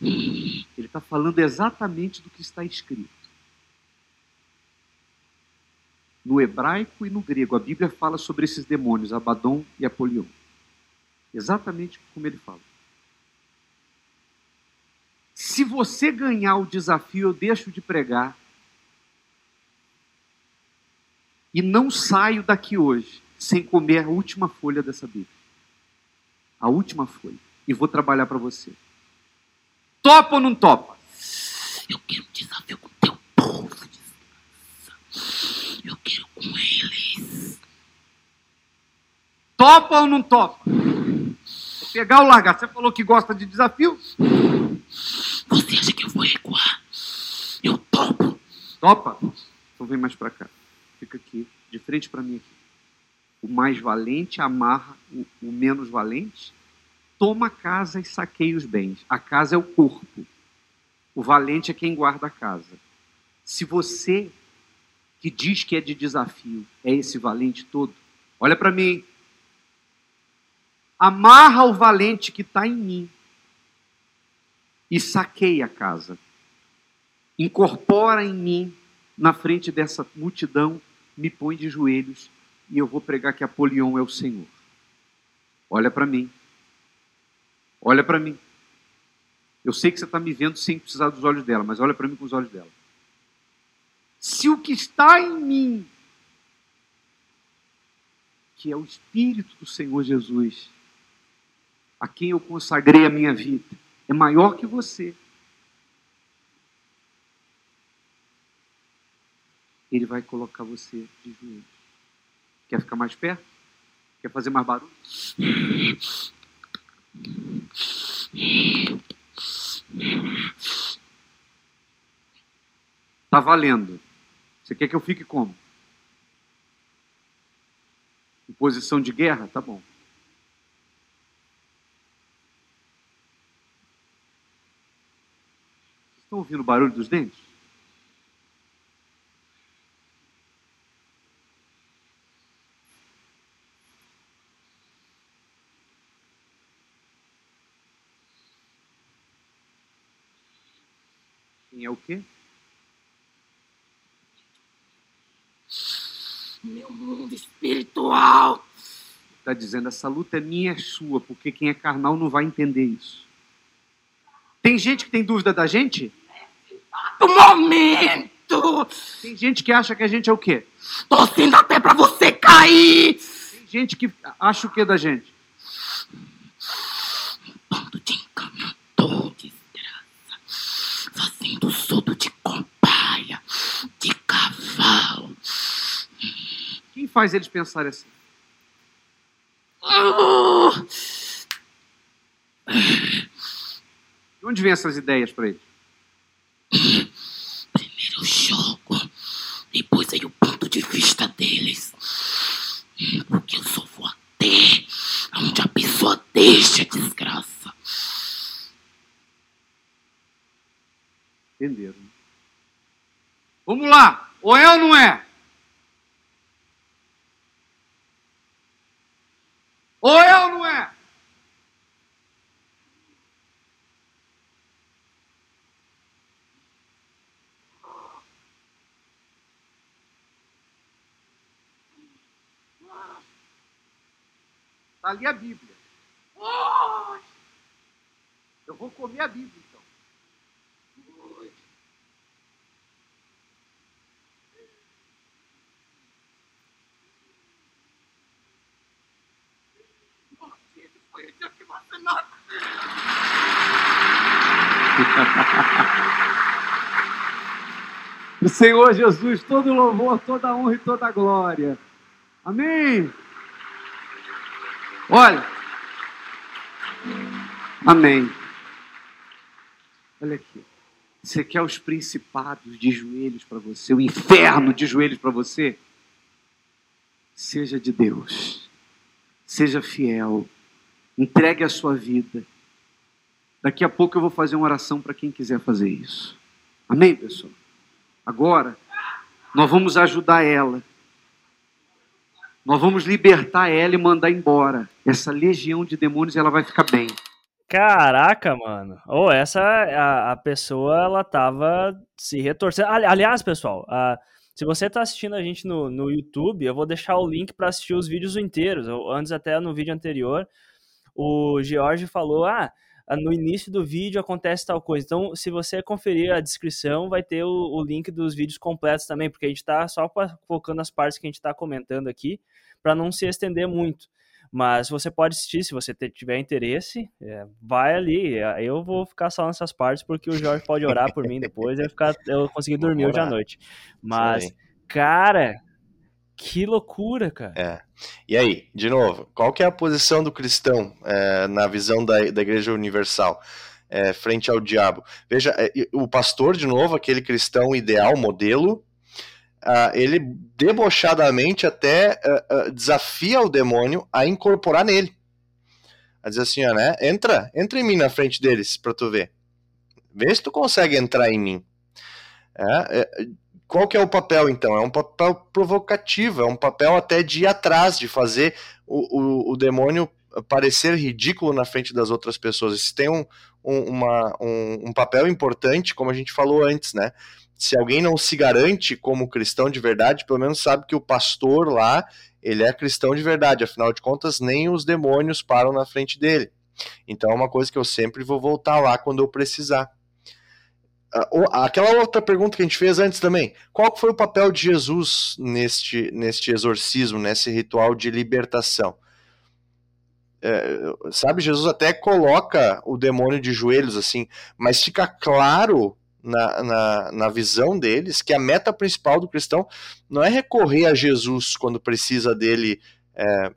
Ele está falando exatamente do que está escrito no hebraico e no grego. A Bíblia fala sobre esses demônios, Abaddon e Apolion. Exatamente como ele fala. Se você ganhar o desafio, eu deixo de pregar e não saio daqui hoje sem comer a última folha dessa Bíblia. A última folha. E vou trabalhar para você. Topa ou não topa? Eu quero um desafio com teu povo. Eu quero com eles. Topa ou não topa? Vou pegar ou largar? Você falou que gosta de desafio? Você acha que eu vou recuar? Eu topo. Topa? Então vem mais para cá. Fica aqui, de frente para mim aqui. O mais valente amarra o, o menos valente. Toma a casa e saqueia os bens. A casa é o corpo. O valente é quem guarda a casa. Se você que diz que é de desafio, é esse valente todo? Olha para mim. Amarra o valente que está em mim e saqueia a casa. Incorpora em mim, na frente dessa multidão, me põe de joelhos e eu vou pregar que Apolion é o Senhor. Olha para mim. Olha para mim. Eu sei que você está me vendo sem precisar dos olhos dela, mas olha para mim com os olhos dela se o que está em mim, que é o Espírito do Senhor Jesus, a quem eu consagrei a minha vida, é maior que você, ele vai colocar você de joelhos. Quer ficar mais perto? Quer fazer mais barulho? Está valendo. Você quer que eu fique como? Em posição de guerra? Tá bom. Vocês estão ouvindo o barulho dos dentes? É o quê? meu mundo espiritual. Está dizendo, essa luta é minha, é sua, porque quem é carnal não vai entender isso. Tem gente que tem dúvida da gente? exato momento. Tem gente que acha que a gente é o quê? Torcendo até pra você cair. Tem gente que acha o quê da gente? Bando de encanador, desgraça. Fazendo soldo de cobaia, de cavalo. Quem faz eles pensarem assim? Ah, De onde vêm essas ideias para eles? Primeiro o jogo, depois aí o ponto de vista deles. Porque eu só vou até onde a pessoa deixa, desgraça. Entenderam? Vamos lá! Ou é ou não é? Ou é ou não é? Ali a Bíblia. Eu vou comer a Bíblia, então. O Senhor Jesus, todo louvor, toda honra e toda glória. Amém. Olha. Amém. Olha aqui. Você quer os principados de joelhos para você, o inferno de joelhos para você? Seja de Deus. Seja fiel. Entregue a sua vida. Daqui a pouco eu vou fazer uma oração para quem quiser fazer isso. Amém, pessoal? Agora, nós vamos ajudar ela. Nós vamos libertar ela e mandar embora. Essa legião de demônios ela vai ficar bem. Caraca, mano. Ou essa a, a pessoa ela tava se retorcendo. Ali- Aliás, pessoal, ah, se você tá assistindo a gente no, no YouTube, eu vou deixar o link para assistir os vídeos inteiros. Eu- antes até no vídeo anterior, o George falou: "Ah, no início do vídeo acontece tal coisa". Então, se você conferir a descrição, vai ter o, o link dos vídeos completos também, porque a gente tá só focando as partes que a gente tá comentando aqui, para não se estender muito. Mas você pode assistir se você tiver interesse. é, vai ali. é, Eu vou ficar só nessas partes porque o Jorge pode orar por mim depois e eu, ficar, eu conseguir dormir hoje à noite. Mas, cara, que loucura, cara. É. E aí, de novo, qual que é a posição do cristão é, na visão da, da Igreja Universal é, frente ao diabo? Veja, é, o pastor, de novo, aquele cristão ideal, modelo, ah, ele debochadamente até ah, ah, desafia o demônio a incorporar nele. A dizer assim, ó, né? Entra, entra em mim na frente deles pra tu ver. Vê se tu consegue entrar em mim. É, é, qual que é o papel, então? É um papel provocativo, é um papel até de ir atrás, de fazer o, o, o demônio parecer ridículo na frente das outras pessoas. Isso tem um, um, uma, um, um papel importante, como a gente falou antes, né? Se alguém não se garante como cristão de verdade, pelo menos sabe que o pastor lá, ele é cristão de verdade, afinal de contas, nem os demônios param na frente dele. Então é uma coisa que eu sempre vou voltar lá quando eu precisar. Ah, Aquela outra pergunta que a gente fez antes também. Qual foi o papel de Jesus neste, neste exorcismo, nesse ritual de libertação? É, sabe, Jesus até coloca o demônio de joelhos assim, mas fica claro na, na, na visão deles que a meta principal do cristão não é recorrer a Jesus quando precisa dele é,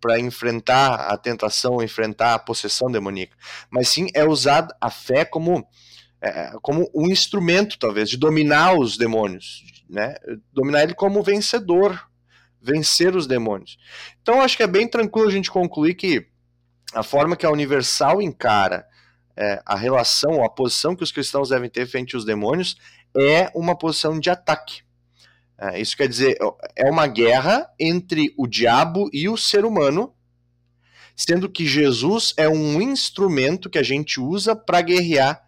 para enfrentar a tentação, enfrentar a possessão demoníaca, mas sim é usar a fé como é, como um instrumento, talvez, de dominar os demônios, né? Dominar ele como vencedor, vencer os demônios. Então, acho que é bem tranquilo a gente concluir que a forma que a Universal encara é, a relação, a posição que os cristãos devem ter frente aos demônios é uma posição de ataque. É, isso quer dizer, é uma guerra entre o diabo e o ser humano, sendo que Jesus é um instrumento que a gente usa para guerrear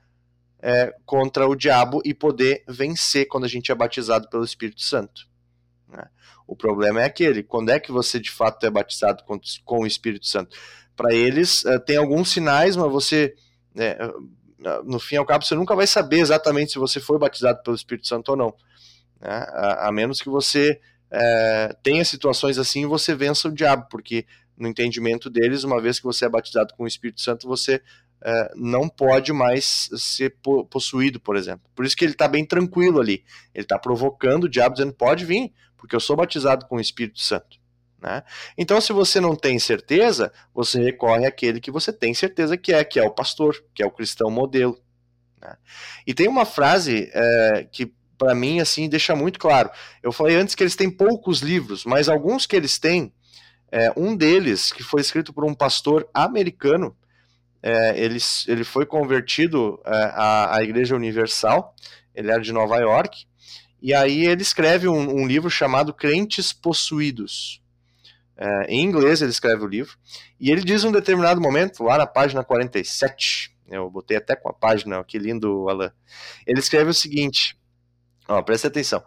é, contra o diabo e poder vencer quando a gente é batizado pelo Espírito Santo. né? O problema é aquele: quando é que você de fato é batizado com, com o Espírito Santo? Para eles, uh, tem alguns sinais, mas você. É, no fim ao cabo, você nunca vai saber exatamente se você foi batizado pelo Espírito Santo ou não. Né? A, a, menos que você é, tenha situações assim e você vença o diabo, porque no entendimento deles, uma vez que você é batizado com o Espírito Santo, você é, não pode mais ser possuído, por exemplo. Por isso que ele está bem tranquilo ali. Ele está provocando o diabo, dizendo: pode vir, porque eu sou batizado com o Espírito Santo. Né? Então, se você não tem certeza, você recorre àquele que você tem certeza que é, que é o pastor, que é o cristão modelo. Né? E tem uma frase é, que, para mim, assim, deixa muito claro. Eu falei antes que eles têm poucos livros, mas alguns que eles têm, é, um deles, que foi escrito por um pastor americano, é, ele, ele foi convertido é, à, à Igreja Universal, ele era de Nova York, e aí ele escreve um, um livro chamado Crentes Possuídos. É, em inglês ele escreve o livro, e ele diz em um determinado momento, lá na página 47, eu botei até com a página, que lindo, Alan. Ele escreve o seguinte: ó, presta atenção.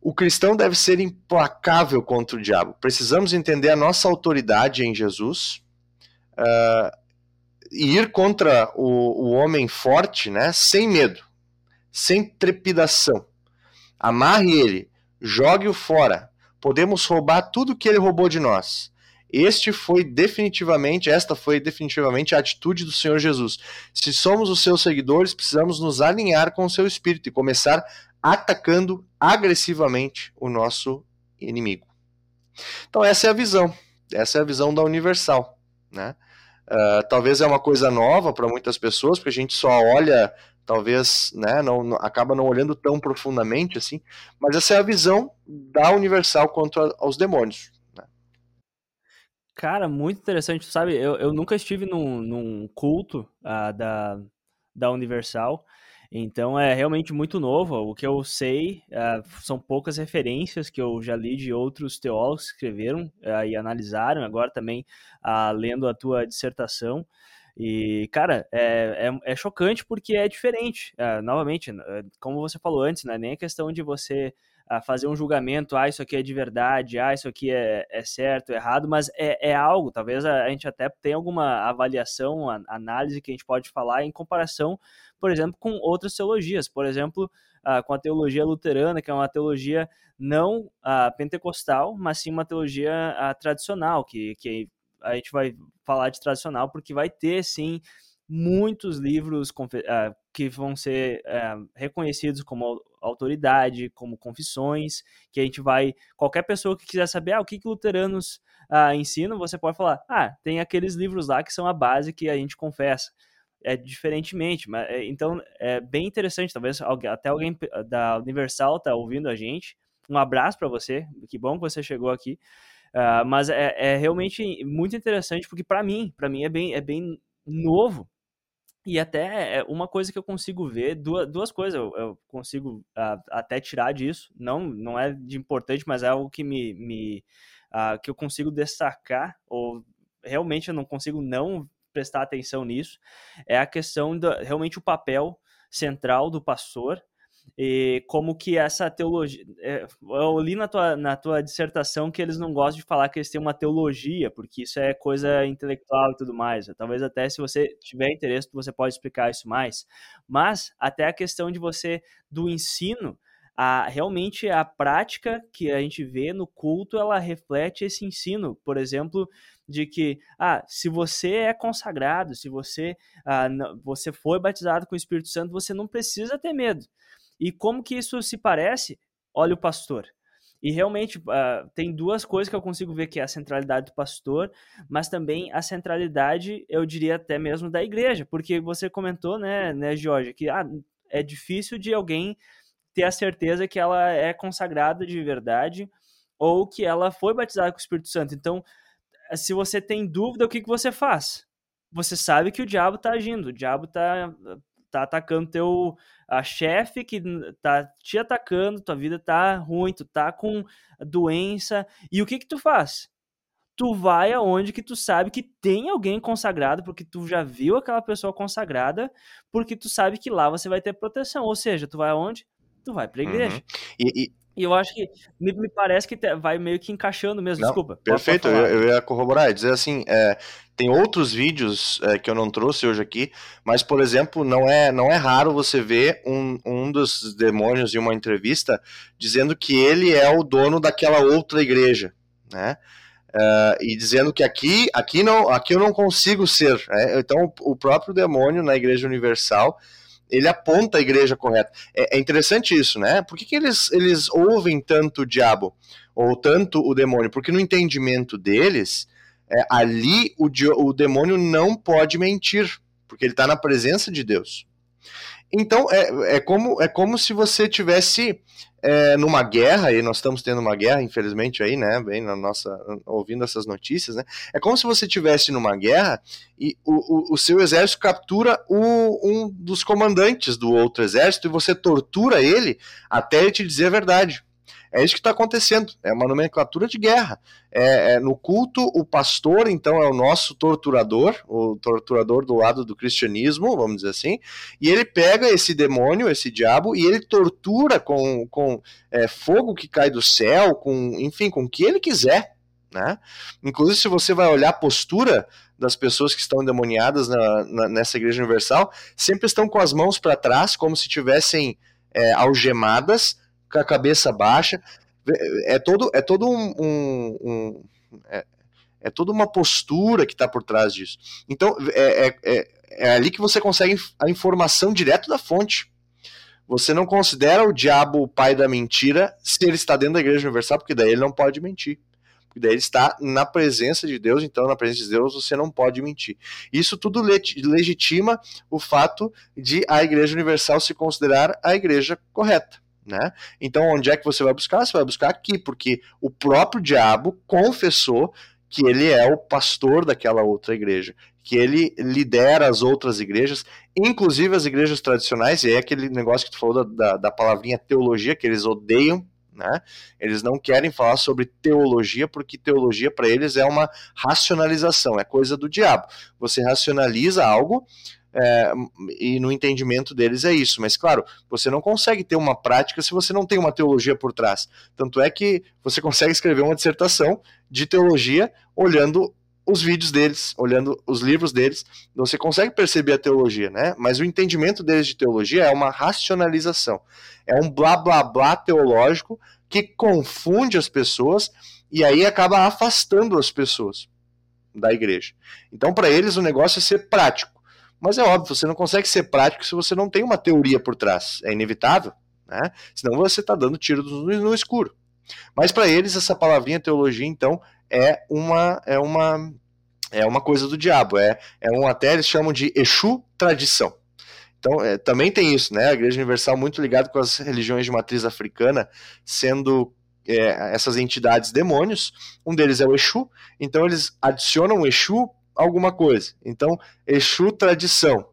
O cristão deve ser implacável contra o diabo. Precisamos entender a nossa autoridade em Jesus uh, e ir contra o, o homem forte, né, sem medo, sem trepidação. Amarre ele, jogue-o fora, podemos roubar tudo que ele roubou de nós. Este foi definitivamente, esta foi definitivamente a atitude do Senhor Jesus. Se somos os seus seguidores, precisamos nos alinhar com o seu espírito e começar atacando agressivamente o nosso inimigo. Então essa é a visão, essa é a visão da Universal, né? Uh, talvez é uma coisa nova para muitas pessoas, porque a gente só olha talvez né, não, não, acaba não olhando tão profundamente assim, mas essa é a visão da Universal quanto a, aos demônios. Né? Cara, muito interessante, sabe? Eu, eu nunca estive num, num culto uh, da, da Universal, então é realmente muito novo. O que eu sei uh, são poucas referências que eu já li de outros teólogos que escreveram uh, e analisaram, agora também lendo a tua dissertação. E, cara, é, é, é chocante porque é diferente. É, novamente, é, como você falou antes, não é nem a questão de você a fazer um julgamento, ah, isso aqui é de verdade, ah, isso aqui é, é certo, errado, mas é, é algo, talvez a, a, gente até tenha alguma avaliação, a, análise que a gente pode falar em comparação, por exemplo, com outras teologias, por exemplo, ah, com a teologia luterana, que é uma teologia não ah, pentecostal, mas sim uma teologia ah, tradicional, que, que a gente vai falar de tradicional, porque vai ter, sim, muitos livros uh, que vão ser uh, reconhecidos como autoridade, como confissões, que a gente vai. Qualquer pessoa que quiser saber ah, o que, que luteranos uh, ensinam, você pode falar: ah, tem aqueles livros lá que são a base que a gente confessa. É diferentemente, mas é, então é bem interessante. Talvez até alguém da Universal tá ouvindo a gente. Um abraço para você, que bom que você chegou aqui. Uh, mas é, é, realmente muito interessante porque para mim, para mim é bem, é bem novo. E até é uma coisa que eu consigo ver, duas, duas coisas eu, eu consigo uh, até tirar disso, não, não é de importante, mas é algo que me, me uh, que eu consigo destacar, ou realmente eu não consigo não prestar atenção nisso, é a questão da realmente o papel central do pastor e como que essa teologia. É, eu li na tua, na tua dissertação que eles não gostam de falar que eles têm uma teologia, porque isso é coisa intelectual e tudo mais. Talvez até se você tiver interesse, você pode explicar isso mais. Mas até a questão de você, do ensino, a, realmente a prática que a gente vê no culto, ela reflete esse ensino. Por exemplo, de que, ah, se você é consagrado, se você, ah, você foi batizado com o Espírito Santo, você não precisa ter medo. E como que isso se parece? Olha o pastor. E realmente uh, tem duas coisas que eu consigo ver que é a centralidade do pastor, mas também a centralidade, eu diria até mesmo da igreja, porque você comentou, né, né, Jorge, que ah, é difícil de alguém ter a certeza que ela é consagrada de verdade ou que ela foi batizada com o Espírito Santo. Então, se você tem dúvida, o que, que você faz? Você sabe que o diabo está agindo, o diabo está tá atacando teu a chefe que tá te atacando, tua vida tá ruim, tu tá com doença, e o que que tu faz? Tu vai aonde que tu sabe que tem alguém consagrado, porque tu já viu aquela pessoa consagrada, porque tu sabe que lá você vai ter proteção. Ou seja, tu vai aonde? Tu vai pra igreja. Uhum. E, e, E eu acho que me, me parece que vai meio que encaixando mesmo. Não, Desculpa. Perfeito, eu, eu, ia corroborar, dizer assim, é, tem outros vídeos é, que eu não trouxe hoje aqui, mas, por exemplo, não é, não é raro você ver um, um dos demônios em uma entrevista dizendo que ele é o dono daquela outra igreja, né? Uh, e dizendo que aqui, aqui, não, aqui eu não consigo ser. Né? Então, o próprio demônio na Igreja Universal ele aponta a igreja correta. É, é interessante isso, né? Por que, que eles, eles ouvem tanto o diabo ou tanto o demônio? Porque no entendimento deles, é, ali o, o demônio não pode mentir, porque ele está na presença de Deus. Então é, é, como, é como se você tivesse é, numa guerra, e nós estamos tendo uma guerra, infelizmente, aí, né? Bem, na nossa. ouvindo essas notícias, né? É como se você tivesse numa guerra e o, o, o seu exército captura o, um dos comandantes do outro exército e você tortura ele até ele te dizer a verdade. É isso que está acontecendo. É uma nomenclatura de guerra. É, é, no culto, o pastor, então, é o nosso torturador, o torturador do lado do cristianismo, vamos dizer assim, e ele pega esse demônio, esse diabo, e ele tortura com, com é, fogo que cai do céu, com, enfim, com o que ele quiser. Né? Inclusive, se você vai olhar a postura das pessoas que estão endemoniadas na, na, nessa igreja universal, sempre estão com as mãos para trás, como se tivessem é, algemadas, com a cabeça baixa. É todo, é todo um. um, um é, é, toda uma postura que está por trás disso. Então, é, é, é, é ali que você consegue a informação direto da fonte. Você não considera o diabo o pai da mentira se ele está dentro da igreja universal, porque daí ele não pode mentir. Porque daí ele está na presença de Deus, então na presença de Deus você não pode mentir. Isso tudo legitima o fato de a igreja universal se considerar a igreja correta. Né? Então, onde é que você vai buscar? Você vai buscar aqui, porque o próprio diabo confessou que ele é o pastor daquela outra igreja, que ele lidera as outras igrejas, inclusive as igrejas tradicionais, e é aquele negócio que tu falou da, da, da palavrinha teologia, que eles odeiam, né? Eles não querem falar sobre teologia, porque teologia para eles é uma racionalização, é coisa do diabo. Você racionaliza algo é, e no entendimento deles é isso. Mas, claro, você não consegue ter uma prática se você não tem uma teologia por trás. Tanto é que você consegue escrever uma dissertação de teologia olhando os vídeos deles, olhando os livros deles, você consegue perceber a teologia, né? Mas o entendimento deles de teologia é uma racionalização, é um blá blá blá teológico que confunde as pessoas e aí acaba afastando as pessoas da igreja. Então, para eles, o negócio é ser prático. Mas é óbvio, você não consegue ser prático se você não tem uma teoria por trás. É inevitável, né? Senão você está dando tiro no, escuro. Mas para eles, essa palavrinha teologia, então, é uma, é uma, é uma coisa do diabo. É, é um, até eles chamam de Exu tradição. Então, é, também tem isso, né? A Igreja Universal muito ligada com as religiões de matriz africana, sendo é, essas entidades demônios. Um deles é o Exu, então eles adicionam o Exu alguma coisa. Então, Exu tradição.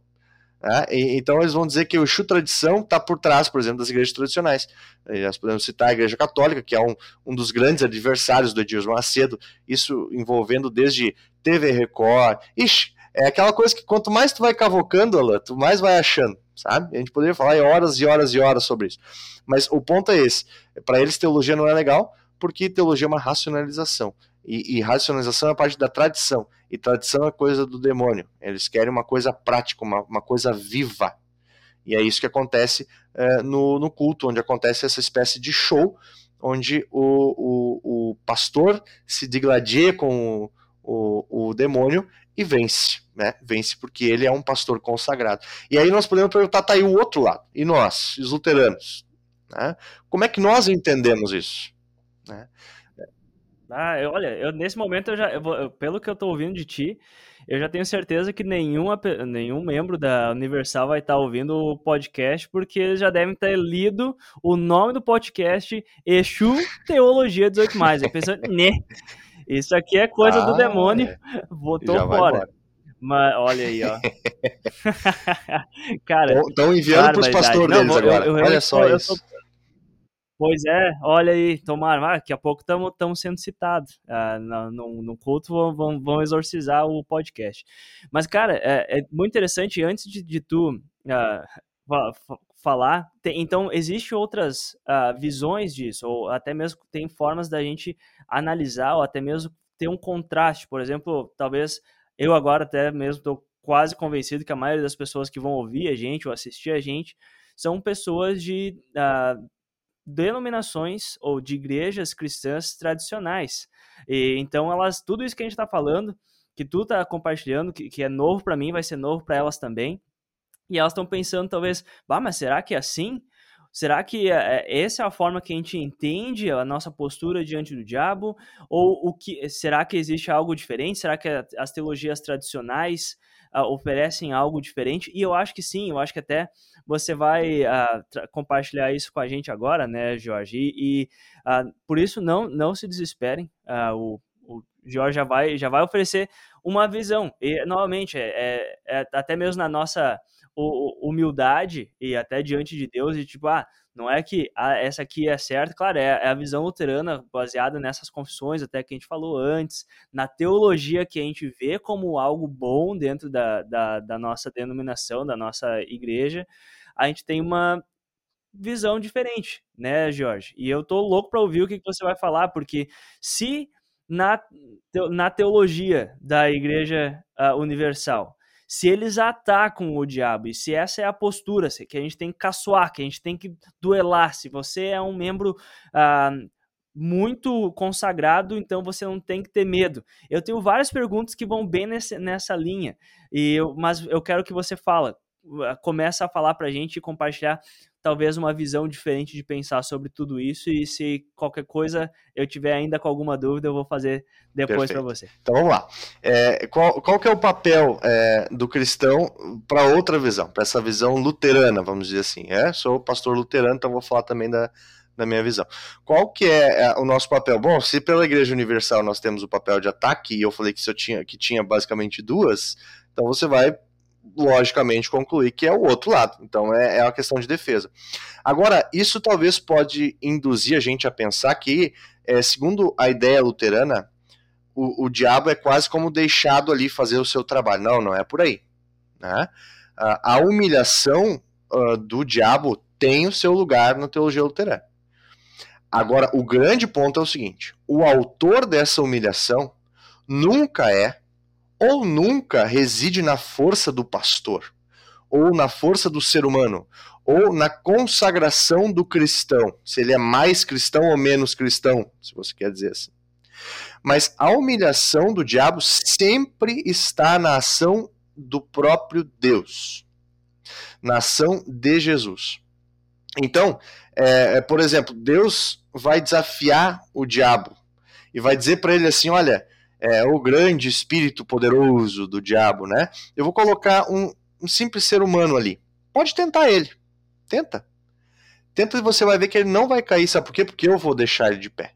Né? E, então, eles vão dizer que o Exu tradição está por trás, por exemplo, das igrejas tradicionais. E nós podemos citar a Igreja Católica, que é um, um dos grandes adversários do Edilson Macedo, isso envolvendo desde TV Record. Ixi, é aquela coisa que quanto mais tu vai cavocando, Alan, tu mais vai achando, sabe? A gente poderia falar horas e horas e horas sobre isso. Mas o ponto é esse: para eles, teologia não é legal, porque teologia é uma racionalização. E, e, racionalização é parte da tradição. E tradição é coisa do demônio. Eles querem uma coisa prática, uma, uma coisa viva. E é isso que acontece é, no, no culto, onde acontece essa espécie de show, onde o, o, o pastor se digladia com o, o, o demônio e vence. Né? Vence porque ele é um pastor consagrado. E aí nós podemos perguntar, tá aí o outro lado. E nós, os luteranos? Né? Como é que nós entendemos isso? Né? Ah, eu, olha, eu nesse momento eu já, eu pelo que eu tô ouvindo de ti, eu já tenho certeza que nenhuma, nenhum membro da Universal vai estar tá ouvindo o podcast, porque eles já devem ter lido o nome do podcast Exu Teologia 18 mais. Eu pensando, né? Isso aqui é coisa ah, do demônio. É. Fora. Mas olha aí, ó. Cara, estão enviando para os pastores deles agora. Eu, eu, olha só eu, isso. Pois é, olha aí, tomara, ah, daqui a pouco estamos sendo citados ah, no, no, culto, vão, vão, vão, exorcizar o podcast. Mas, cara, é, é muito interessante, antes de, de tu ah, falar. Tem, então, existem outras uh, visões disso, ou até mesmo tem formas da gente analisar, ou até mesmo ter um contraste. Por exemplo, talvez eu agora até mesmo estou quase convencido que a maioria das pessoas que vão ouvir a gente ou assistir a gente são pessoas de uh, denominações ou de igrejas cristãs tradicionais. E, então, elas, tudo isso que a gente está falando, que tu está compartilhando, que, que é novo para mim, vai ser novo para elas também. E elas estão pensando, talvez, bah, mas será que é assim? Será que é, essa é a forma que a gente entende a nossa postura diante do diabo? Ou o que será que existe algo diferente? Será que as teologias tradicionais uh, oferecem algo diferente? E eu acho que sim, eu acho que até você vai uh, compartilhar isso com a gente agora, né, Jorge? E, e uh, por isso não não se desesperem. o, o Jorge já vai já vai oferecer uma visão. E novamente é, é, é até mesmo na nossa humildade e até diante de Deus e tipo, ah, não é que ah, essa aqui é certa, claro, é, é, a visão luterana baseada nessas confissões até que a gente falou antes, na teologia que a gente vê como algo bom dentro da, da, da nossa denominação, da nossa igreja, a gente tem uma visão diferente, né, Jorge? E eu tô louco para ouvir o que você vai falar, porque se na, na teologia da Igreja uh, Universal se eles atacam o diabo, e se essa é a postura, que a gente tem que caçoar, que a gente tem que duelar, se você é um membro ah, muito consagrado, então você não tem que ter medo. Eu tenho várias perguntas que vão bem nesse, nessa linha, e eu, mas eu quero que você fala, começa a falar para a gente e compartilhar talvez uma visão diferente de pensar sobre tudo isso e se qualquer coisa eu tiver ainda com alguma dúvida eu vou fazer depois para você. Então vamos lá. É, qual, qual que é o papel é, do cristão para outra visão, para essa visão luterana, vamos dizer assim. É, sou pastor luterano, então vou falar também da, da minha visão. Qual que é, é o nosso papel? Bom, se pela Igreja Universal nós temos o papel de ataque, e eu falei que, eu tinha, que tinha basicamente duas, então você vai logicamente concluir que é o outro lado. Então é, é uma questão de defesa. Agora, isso talvez pode induzir a gente a pensar que, é, segundo a ideia luterana, o, o, diabo é quase como deixado ali fazer o seu trabalho. Não, não é por aí. Né? A, a humilhação uh, do diabo tem o seu lugar na teologia luterana. Agora, o grande ponto é o seguinte: o autor dessa humilhação nunca é ou nunca reside na força do pastor, ou na força do ser humano, ou na consagração do cristão, se ele é mais cristão ou menos cristão, se você quer dizer assim. Mas a humilhação do diabo sempre está na ação do próprio Deus, na ação de Jesus. Então, é, é por exemplo, Deus vai desafiar o diabo e vai dizer para ele assim: olha, é, o grande espírito poderoso do diabo, né? Eu vou colocar um, um simples ser humano ali. Pode tentar ele. Tenta. Tenta e você vai ver que ele não vai cair. Sabe por quê? Porque eu vou deixar ele de pé.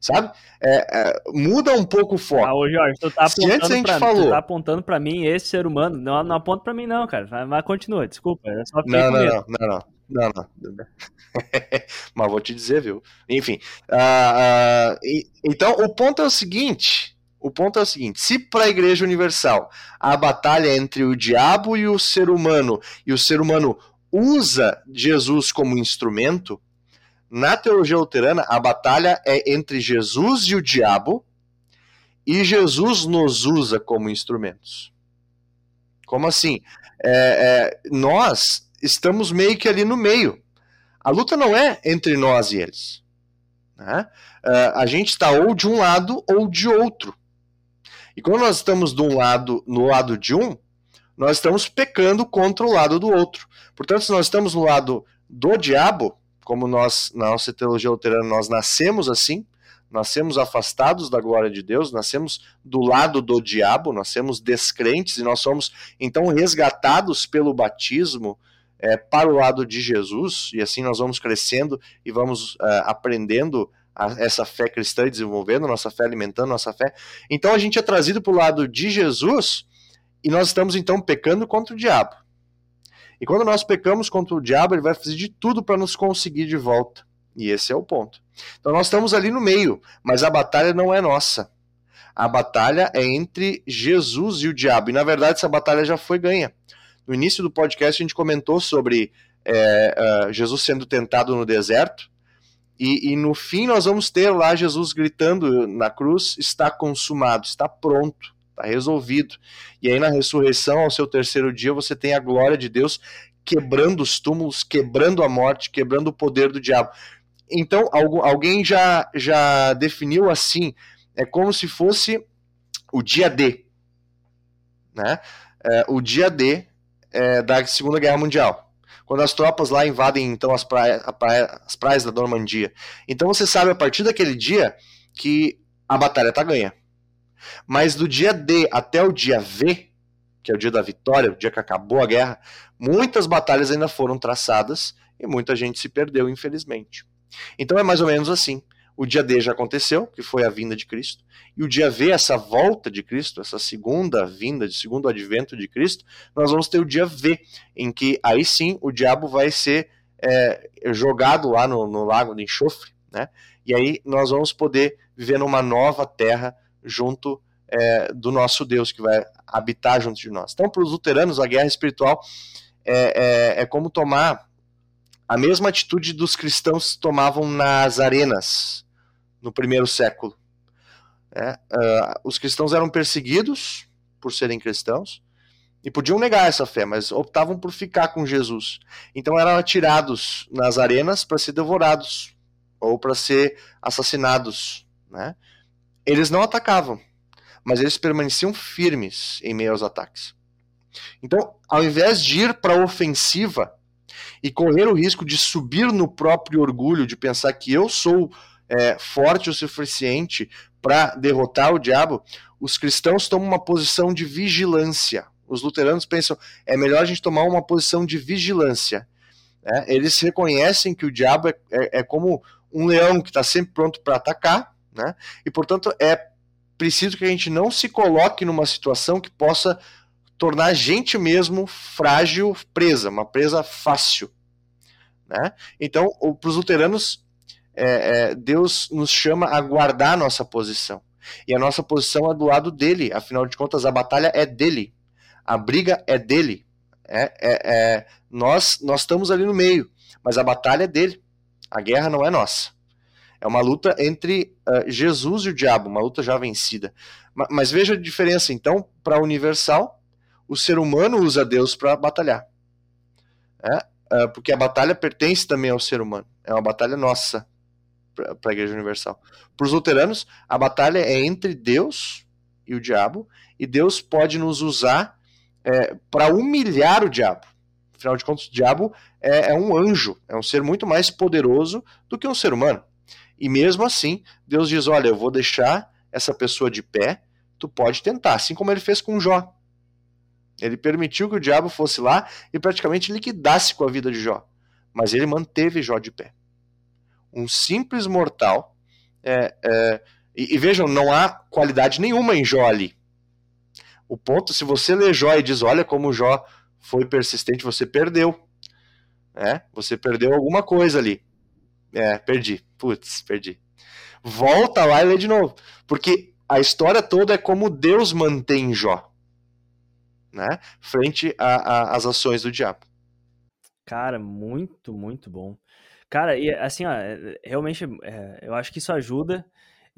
Sabe? É, é, muda um pouco o foco. Ah, ô Jorge, tu tá apontando, antes a gente pra, falou... tá apontando pra mim esse ser humano. Não, não aponta pra mim, não, cara. Mas continua, desculpa. É não, não, não, não, não, não, não. Mas vou te dizer, viu? Enfim. Uh, uh, e, então, o ponto é o seguinte: o ponto é o seguinte: se para a Igreja Universal a batalha é entre o diabo e o ser humano, e o ser humano usa Jesus como instrumento, na teologia luterana a batalha é entre Jesus e o diabo, e Jesus nos usa como instrumentos. Como assim? É, é, nós estamos meio que ali no meio. A luta não é entre nós e eles. Né? Uh, a gente está ou de um lado ou de outro. E quando nós estamos do um lado, no lado de um, nós estamos pecando contra o lado do outro. Portanto, se nós estamos no lado do diabo, como nós, na nossa teologia luterana, nós nascemos assim, nascemos afastados da glória de Deus, nascemos do lado do diabo, nascemos descrentes e nós somos então resgatados pelo batismo é, para o lado de Jesus, e assim nós vamos crescendo e vamos uh, aprendendo a, essa fé cristã e desenvolvendo nossa fé, alimentando nossa fé. Então a gente é trazido para o lado de Jesus e nós estamos então pecando contra o diabo. E quando nós pecamos contra o diabo, ele vai fazer de tudo para nos conseguir de volta. E esse é o ponto. Então nós estamos ali no meio, mas a batalha não é nossa. A batalha é entre Jesus e o diabo. E na verdade essa batalha já foi ganha. No início do podcast a gente comentou sobre é, uh, Jesus sendo tentado no deserto, e, e, no fim nós vamos ter lá Jesus gritando na cruz: está consumado, está pronto, está resolvido. E aí na ressurreição, ao seu terceiro dia, você tem a glória de Deus quebrando os túmulos, quebrando a morte, quebrando o poder do diabo. Então, alguém já, já definiu assim: é como se fosse o dia D. Né? É, o dia D é, da Segunda Guerra Mundial quando as tropas lá invadem então as, praia, praia, as praias da Normandia. Então você sabe a partir daquele dia que a batalha está ganha. Mas do dia D até o dia V, que é o dia da vitória, o dia que acabou a guerra, muitas batalhas ainda foram traçadas e muita gente se perdeu, infelizmente. Então é mais ou menos assim. O dia D já aconteceu, que foi a vinda de Cristo, e o dia V, essa volta de Cristo, essa segunda vinda, de segundo advento de Cristo, nós vamos ter o dia V, em que aí sim o diabo vai ser é, jogado lá no, no lago de enxofre, né? E aí nós vamos poder viver numa nova terra junto é, do nosso Deus que vai habitar junto de nós. Então, para os luteranos, a guerra espiritual é, é, é como tomar a mesma atitude dos cristãos tomavam nas arenas no primeiro século. É, uh, os cristãos eram perseguidos por serem cristãos e podiam negar essa fé, mas optavam por ficar com Jesus. Então eram atirados nas arenas para ser devorados ou para ser assassinados. Né? Eles não atacavam, mas eles permaneciam firmes em meio aos ataques. Então, ao invés de ir para a ofensiva e correr o risco de subir no próprio orgulho, de pensar que eu sou é, forte o suficiente para derrotar o diabo, os cristãos tomam uma posição de vigilância. Os luteranos pensam é melhor a gente tomar uma posição de vigilância. Né? Eles reconhecem que o diabo é, é, é como um leão que está sempre pronto para atacar, né? e portanto é preciso que a gente não se coloque numa situação que possa tornar a gente mesmo frágil, presa, uma presa fácil. Né? Então, para os luteranos, é, é, Deus nos chama a guardar a nossa posição. E a nossa posição é do lado dele, afinal de contas, a batalha é dele, a briga é dele. É, é, é, nós, nós estamos ali no meio, mas a batalha é dele, a guerra não é nossa. É uma luta entre uh, Jesus e o diabo, uma luta já vencida. Mas, mas veja a diferença, então, para a universal, o ser humano usa Deus para batalhar. É, uh, porque a batalha pertence também ao ser humano, é uma batalha nossa para a Igreja Universal. Para os luteranos, a batalha é entre Deus e o diabo, e Deus pode nos usar é, para humilhar o diabo. Afinal de contas, o diabo é, é, um anjo, é um ser muito mais poderoso do que um ser humano. E mesmo assim, Deus diz: Olha, eu vou deixar essa pessoa de pé, tu pode tentar, assim como ele fez com Jó. Ele permitiu que o diabo fosse lá e praticamente liquidasse com a vida de Jó. Mas ele manteve Jó de pé um simples mortal. É, é, e, e, vejam, não há qualidade nenhuma em Jó ali. O ponto, se você lê Jó e diz, olha como Jó foi persistente, você perdeu. É, você perdeu alguma coisa ali. É, perdi. Putz, perdi. Volta lá e lê de novo. Porque a história toda é como Deus mantém Jó. Né, frente às ações do diabo. Cara, muito, muito bom. Cara, e assim, ó, é, realmente, é, eu acho que isso ajuda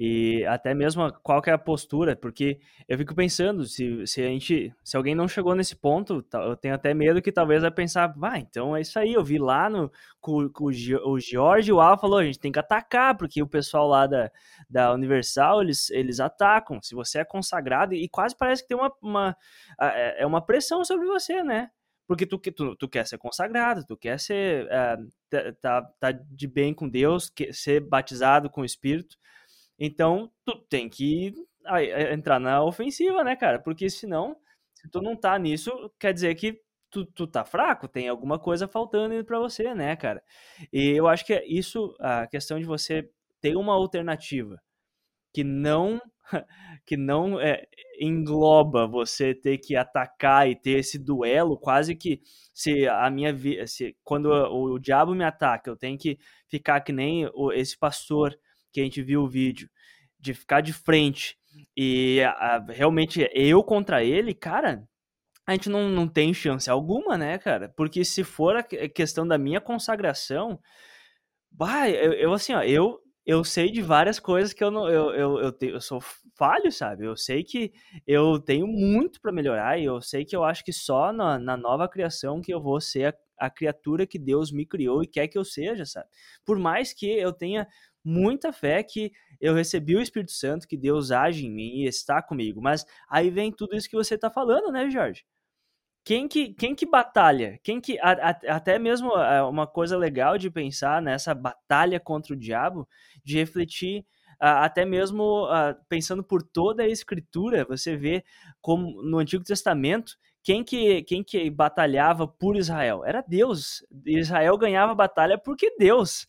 e até mesmo qual que é a postura, porque eu fico pensando, se, se a gente, se alguém não chegou nesse ponto, eu tenho até medo que talvez vai pensar, vai, ah, então é isso aí, eu vi lá no, com, com o, Jorge, o Al falou, a gente tem que atacar, porque o pessoal lá da, da Universal, eles, eles atacam, se você é consagrado, e quase parece que tem uma, uma, é, é uma pressão sobre você, né? Porque tu, tu, tu quer ser consagrado, tu quer ser é, tá, tá de bem com Deus, quer ser batizado com o Espírito, então tu tem que entrar na ofensiva, né, cara? Porque senão, se tu não tá nisso, quer dizer que tu, tu tá fraco, tem alguma coisa faltando para você, né, cara? E eu acho que é isso, a questão de você ter uma alternativa que não que não é, engloba você ter que atacar e ter esse duelo, quase que se a minha vida, se quando o, o, diabo me ataca, eu tenho que ficar que nem o, esse pastor que a gente viu o vídeo, de ficar de frente e a, realmente eu contra ele, cara, a gente não, não tem chance alguma, né, cara? Porque se for a questão da minha consagração, bah, eu, eu assim, ó, eu eu sei de várias coisas que eu não eu, eu, eu, te, eu sou falho, sabe? Eu sei que eu tenho muito para melhorar e eu sei que eu acho que só na, na nova criação que eu vou ser a, a, criatura que Deus me criou e quer que eu seja, sabe? Por mais que eu tenha muita fé que eu recebi o Espírito Santo, que Deus age em mim e está comigo, mas aí vem tudo isso que você está falando, né, Jorge? Quem que, quem que batalha? Quem que a, a, até mesmo é, uma coisa legal de pensar nessa batalha contra o diabo, de refletir até mesmo pensando por toda a escritura, você vê como no Antigo Testamento quem que, quem que batalhava por Israel? Era Deus. Israel ganhava batalha porque Deus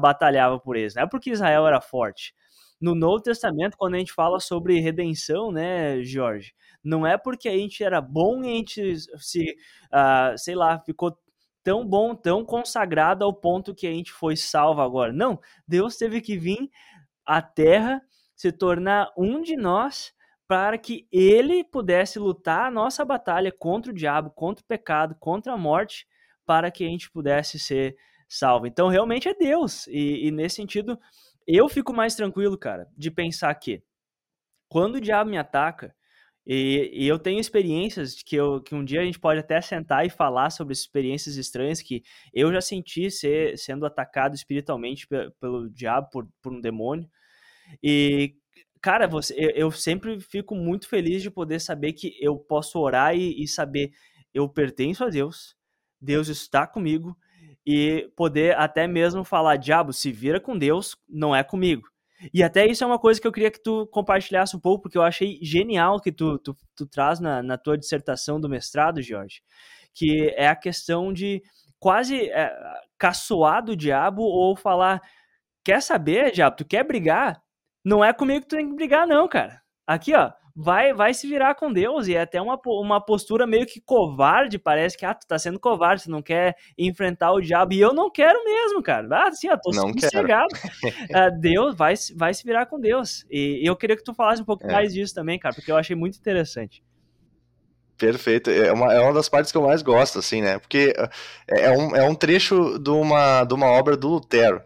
batalhava por eles, não é porque Israel era forte. No Novo Testamento, quando a gente fala sobre redenção, né, Jorge? Não é porque a gente era bom e a gente se, uh, sei lá, ficou tão bom, tão consagrado ao ponto que a gente foi salvo agora. Não, Deus teve que vir à terra, se tornar um de nós para que ele pudesse lutar a nossa batalha contra o diabo, contra o pecado, contra a morte, para que a gente pudesse ser salvo. Então, realmente é Deus. E, e nesse sentido, eu fico mais tranquilo, cara, de pensar que quando o diabo me ataca, e, e, eu tenho experiências que, eu, que um dia a gente pode até sentar e falar sobre experiências estranhas que eu já senti ser, sendo atacado espiritualmente pelo, pelo diabo, por, por um demônio. E, cara, você, eu, sempre fico muito feliz de poder saber que eu posso orar e, e saber eu pertenço a Deus, Deus está comigo, e poder até mesmo falar, diabo, se vira com Deus, não é comigo. E até isso é uma coisa que eu queria que tu compartilhasse um pouco, porque eu achei genial que tu, tu, tu traz na, na tua dissertação do mestrado, Jorge, que é a questão de quase é, caçoar do diabo ou falar, quer saber, diabo, tu quer brigar? Não é comigo que tu tem que brigar, não, cara. Aqui, ó, vai vai se virar com Deus e é até uma, uma postura meio que covarde, parece que ah, tu tá sendo covarde, tu não quer enfrentar o diabo, e eu não quero mesmo, cara. Ah, assim, ó, tô não sossegado. uh, Deus vai, vai se virar com Deus. E, e, eu queria que tu falasse um pouco é. mais disso também, cara, porque eu achei muito interessante. Perfeito, é uma, é uma das partes que eu mais gosto, assim, né? Porque é, é um, é um trecho de uma, de uma obra do Lutero.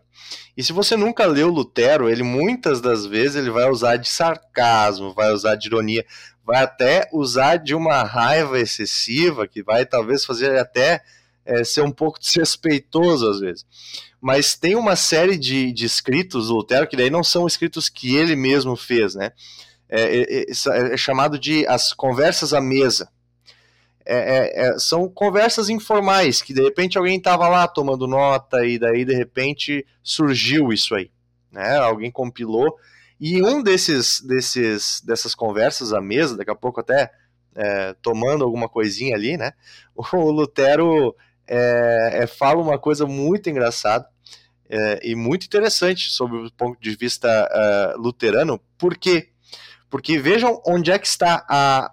E se você nunca leu Lutero, ele muitas das vezes ele vai usar de sarcasmo, vai usar de ironia, vai até usar de uma raiva excessiva que vai talvez fazer até é, ser um pouco desrespeitoso às vezes. Mas tem uma série de, de escritos do Lutero que daí não são escritos que ele mesmo fez, né? É, é, é, é chamado de as conversas à mesa. É, é, é, são conversas informais, que de repente alguém estava lá tomando nota e daí de repente surgiu isso aí. Né? Alguém compilou. E um desses, desses dessas conversas à mesa, daqui a pouco até é, tomando alguma coisinha ali, né? O Lutero é, é, fala uma coisa muito engraçada e muito interessante sobre o ponto de vista luterano. Por quê? Porque vejam onde é que está a,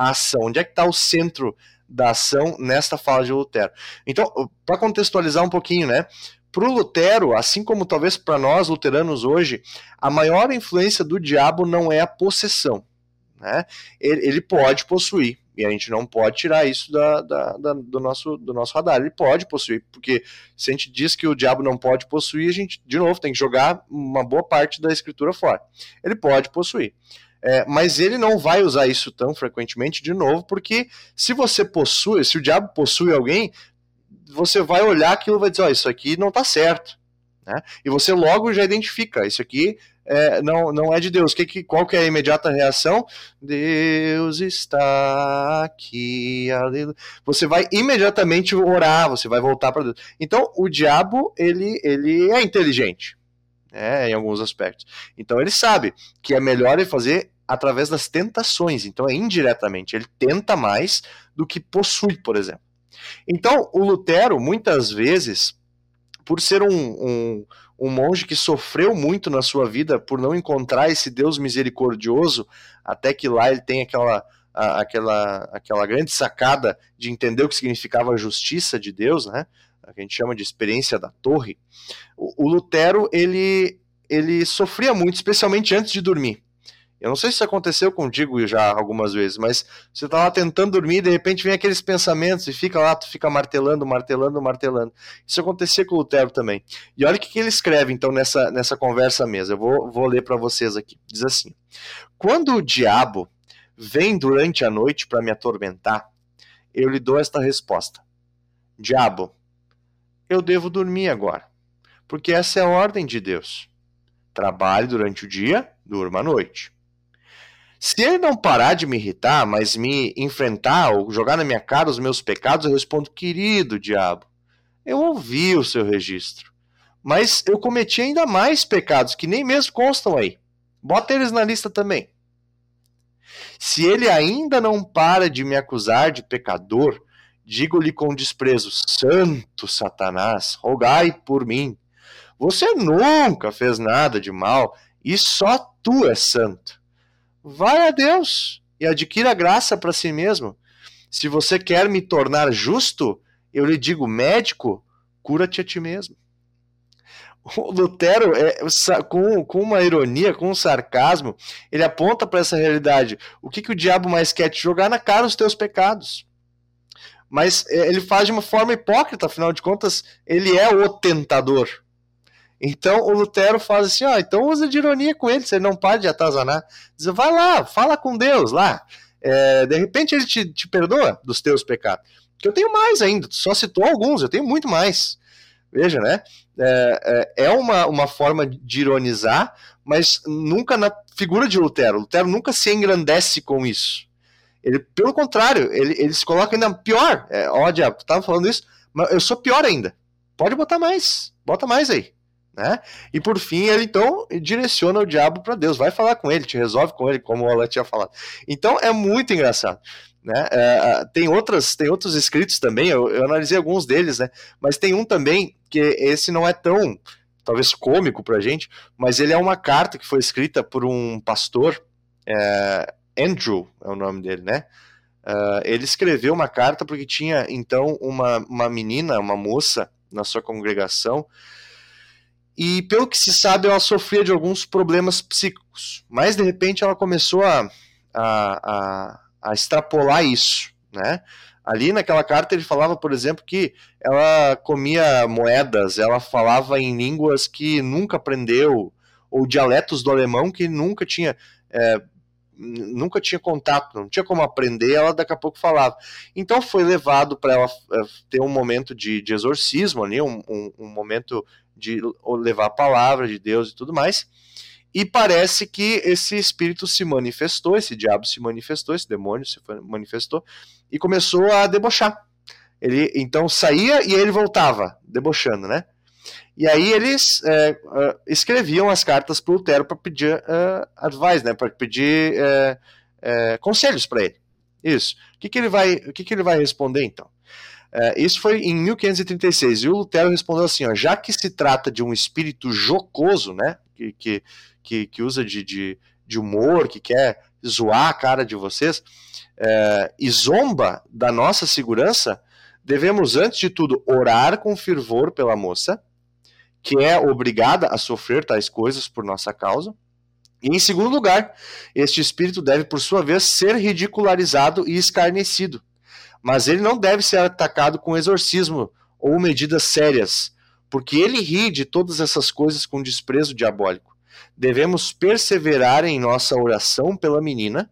a ação, onde é que está o centro da ação nesta fala de Lutero. Então, para contextualizar um pouquinho, né? Para o Lutero, assim como talvez para nós luteranos hoje, a maior influência do diabo não é a possessão. Né? Ele, ele pode possuir, e a gente não pode tirar isso da, da, da, do, nosso, do nosso radar. Ele pode possuir, porque se a gente diz que o diabo não pode possuir, a gente, de novo, tem que jogar uma boa parte da escritura fora. Ele pode possuir. É, mas ele não vai usar isso tão frequentemente de novo, porque se você possui, se o diabo possui alguém, você vai olhar aquilo e vai dizer, oh, isso aqui não está certo. Né? E você logo já identifica, isso aqui é, não, não é de Deus. Que, que, qual que é a imediata reação? Deus está aqui, aleluia. Você vai imediatamente orar, você vai voltar para Deus. Então, o diabo, ele, ele é inteligente né, em alguns aspectos. Então ele sabe que é melhor ele fazer através das tentações, então é indiretamente, ele tenta mais do que possui, por exemplo. Então o Lutero, muitas vezes, por ser um, um, um monge que sofreu muito na sua vida por não encontrar esse Deus misericordioso, até que lá ele tem aquela aquela, aquela grande sacada de entender o que significava a justiça de Deus, né? Que a gente chama de experiência da torre, o, o Lutero ele, ele sofria muito, especialmente antes de dormir. Eu não sei se isso aconteceu contigo já algumas vezes, mas você tá lá tentando dormir e de repente vem aqueles pensamentos e fica lá, tu fica martelando, martelando, martelando. Isso acontecia com o Lutero também. E olha o que, que ele escreve então nessa, nessa conversa mesmo. Eu vou, vou ler para vocês aqui. Diz assim: Quando o diabo vem durante a noite para me atormentar, eu lhe dou esta resposta: Diabo, eu devo dormir agora, porque essa é a ordem de Deus. Trabalhe durante o dia, durma à noite. Se ele não parar de me irritar, mas me enfrentar ou jogar na minha cara os meus pecados, eu respondo: querido diabo, eu ouvi o seu registro, mas eu cometi ainda mais pecados que nem mesmo constam aí. Bota eles na lista também. Se ele ainda não para de me acusar de pecador, digo-lhe com desprezo: Santo Satanás, rogai por mim. Você nunca fez nada de mal e só tu és santo. Vai a Deus e adquira graça para si mesmo. Se você quer me tornar justo, eu lhe digo, médico, cura-te a ti mesmo. O Lutero, é, com, com uma ironia, com um sarcasmo, ele aponta para essa realidade. O que, que o diabo mais quer te jogar na cara os teus pecados? Mas é, ele faz de uma forma hipócrita, afinal de contas, ele é o tentador. Então o Lutero faz assim, ó, então usa de ironia com ele, você não pode atazanar. Diz, vai lá, fala com Deus lá. É, de repente ele te, te perdoa dos teus pecados. Que eu tenho mais ainda, tu só citou alguns, eu tenho muito mais. Veja, né? É, é, é uma, uma forma de ironizar, mas nunca na figura de Lutero. Lutero nunca se engrandece com isso. Ele, pelo contrário, ele, ele se coloca ainda pior. É, ó, diabo, tu tava falando isso, mas eu sou pior ainda. Pode botar mais, bota mais aí. Né? E por fim, ele então direciona o diabo para Deus, vai falar com ele, te resolve com ele, como o Alan tinha falado. Então é muito engraçado. Né? É, tem, outras, tem outros escritos também, eu, eu, analisei alguns deles, né? mas tem um também que esse não é tão, talvez cômico para gente, mas ele é uma carta que foi escrita por um pastor, é, Andrew é o nome dele, né? Uh, ele escreveu uma carta porque tinha então uma, uma menina, uma moça na sua congregação e pelo que se sabe, ela sofria de alguns problemas psíquicos. Mas de repente ela começou a, a, a, a extrapolar isso, né? Ali naquela carta ele falava, por exemplo, que ela comia moedas, ela falava em línguas que nunca aprendeu, ou dialetos do alemão que nunca tinha é, nunca tinha contato, não tinha como aprender, ela daqui a pouco falava. Então foi levado para ela é, ter um momento de, de exorcismo ali, um, um, um, momento de levar a palavra de Deus e tudo mais. E parece que esse espírito se manifestou, esse diabo se manifestou, esse demônio se manifestou e começou a debochar. Ele então saía e ele voltava, debochando, né? E aí eles é, uh, escreviam as cartas para o Lutero para pedir uh, advice, né? Para pedir uh, conselhos para ele. Isso. O que, que ele vai, o que, que ele vai responder então? Isso foi em 1536, e o Lutero respondeu assim: ó, já que se trata de um espírito jocoso, né, que, que, que, que usa de, de, de, humor, que quer zoar a cara de vocês, e zomba da nossa segurança, devemos, antes de tudo, orar com fervor pela moça, que é obrigada a sofrer tais coisas por nossa causa. E em segundo lugar, este espírito deve, por sua vez, ser ridicularizado e escarnecido mas ele não deve ser atacado com exorcismo ou medidas sérias, porque ele ri de todas essas coisas com desprezo diabólico. Devemos perseverar em nossa oração pela menina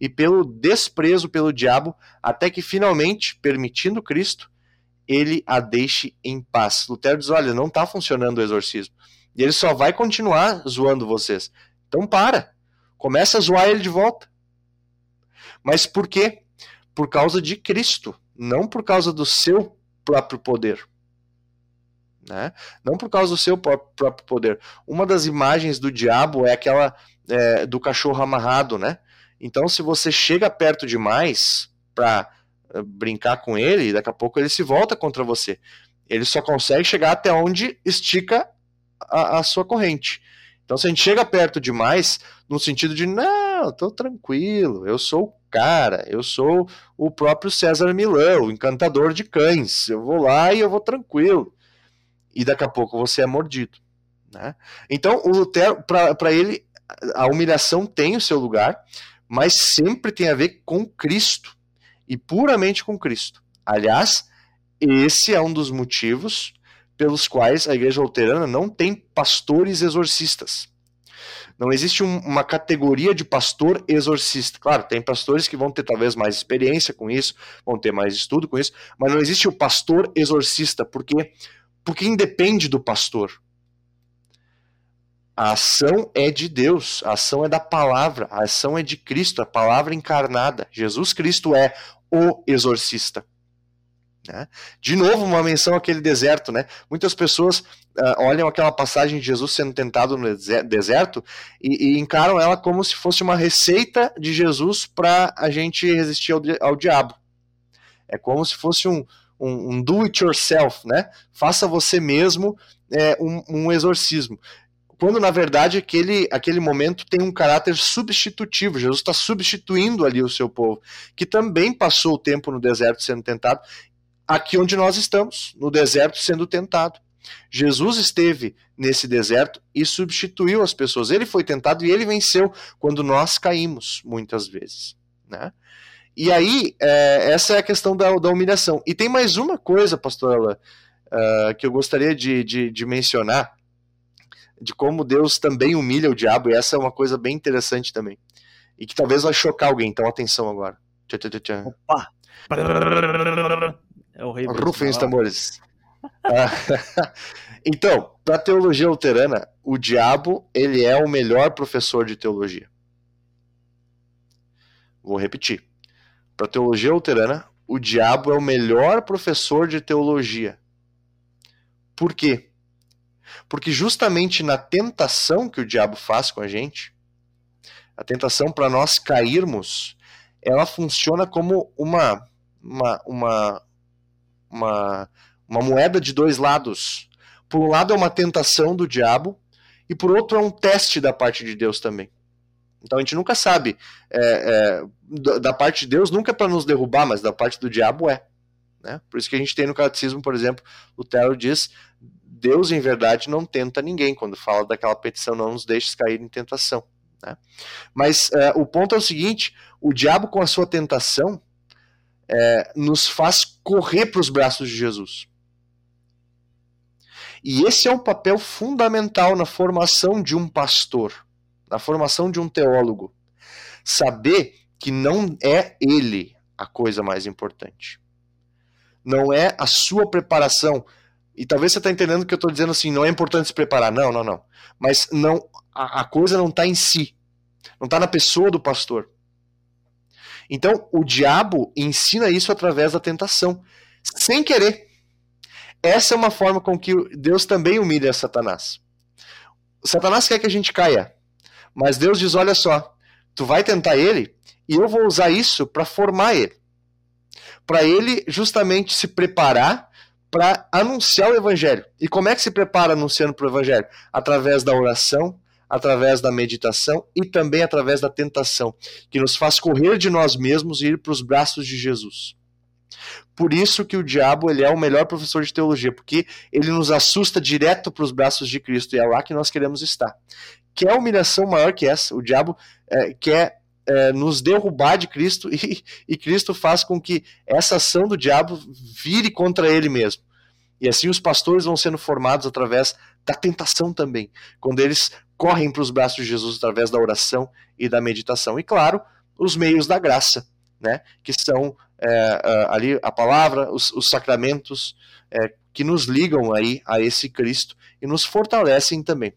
e pelo desprezo pelo diabo, até que finalmente, permitindo Cristo, ele a deixe em paz. Lutero diz: olha, não está funcionando o exorcismo. E ele só vai continuar zoando vocês. Então para. Começa a zoar ele de volta. Mas por quê? por causa de Cristo, não por causa do seu próprio poder. Né? Não por causa do seu próprio poder. Uma das imagens do diabo é aquela é, do cachorro amarrado, né? Então, se você chega perto demais para brincar com ele, daqui a pouco ele se volta contra você. Ele só consegue chegar até onde estica a, a sua corrente. Então, se a gente chega perto demais, no sentido de, não, tô tranquilo, eu sou o cara, eu sou o próprio César Milão, o encantador de cães, eu vou lá e eu vou tranquilo. E daqui a pouco você é mordido. Né? Então, o Lutero, para ele, a humilhação tem o seu lugar, mas sempre tem a ver com Cristo e puramente com Cristo. Aliás, esse é um dos motivos pelos quais a igreja luterana não tem pastores exorcistas. Não existe um, uma categoria de pastor exorcista. Claro, tem pastores que vão ter talvez mais experiência com isso, vão ter mais estudo com isso, mas não existe o pastor exorcista, porque porque independe do pastor. A ação é de Deus, a ação é da palavra, a ação é de Cristo, a palavra encarnada. Jesus Cristo é o exorcista. Né? De novo, uma menção àquele deserto. Né? Muitas pessoas uh, olham aquela passagem de Jesus sendo tentado no deserto e, e encaram ela como se fosse uma receita de Jesus para a gente resistir ao, ao, diabo. É como se fosse um, um, um do it yourself, né? Faça você mesmo é, um, um exorcismo quando na verdade aquele, aquele momento tem um caráter substitutivo. Jesus está substituindo ali o seu povo, que também passou o tempo no deserto sendo tentado, aqui onde nós estamos, no deserto sendo tentado. Jesus esteve nesse deserto e substituiu as pessoas. Ele foi tentado e ele venceu quando nós caímos, muitas vezes. Né? E aí, é, essa é a questão da, da, humilhação. E tem mais uma coisa, pastora, uh, que eu gostaria de, de, de mencionar de como Deus também humilha o diabo, e essa é uma coisa bem interessante também. E que talvez vai chocar alguém, então atenção agora. Tchá, tchá, tchá. Opa! É horrível. Rufem os tambores. Ah, então, para teologia luterana, o diabo ele é o melhor professor de teologia. Vou repetir. Para teologia luterana, o diabo é o melhor professor de teologia. Por quê? Porque justamente na tentação que o diabo faz com a gente, a tentação para nós cairmos, ela funciona como uma, uma, uma, uma, uma moeda de dois lados. Por um lado é uma tentação do diabo, e por outro é um teste da parte de Deus também. Então a gente nunca sabe, é, é, da parte de Deus nunca é para nos derrubar, mas da parte do diabo é. Né? Por isso que a gente tem no catecismo, por exemplo, Lutero diz: Deus, em verdade, não tenta ninguém, quando fala daquela petição, não nos deixes cair em tentação. Né? Mas uh, o ponto é o seguinte: o diabo, com a sua tentação, é, nos faz correr para os braços de Jesus. E esse é um papel fundamental na formação de um pastor, na formação de um teólogo. Saber que não é ele a coisa mais importante. Não é a sua preparação e talvez você está entendendo que eu estou dizendo assim, não é importante se preparar. Não, não, não. Mas não, a, a coisa não está em si. Não está na pessoa do pastor. Então, o diabo ensina isso através da tentação, sem querer. Essa é uma forma com que Deus também humilha Satanás. Satanás quer que a gente caia, mas Deus diz: olha só, tu vai tentar ele e eu vou usar isso para formar ele. Para ele justamente se preparar para anunciar o evangelho. E como é que se prepara anunciando para o evangelho? Através da oração, através da meditação e também através da tentação, que nos faz correr de nós mesmos e ir para os braços de Jesus. Por isso que o diabo ele é o melhor professor de teologia, porque ele nos assusta direto para os braços de Cristo e é lá que nós queremos estar. Quer humilhação maior que essa? O diabo é, quer é, nos derrubar de Cristo e, e Cristo faz com que essa ação do diabo vire contra ele mesmo. E assim os pastores vão sendo formados através da tentação também, quando eles correm para os braços de Jesus através da oração e da meditação. E claro, os meios da graça, né, que são é, ali a palavra, os, os sacramentos é, que nos ligam aí a esse Cristo e nos fortalecem também.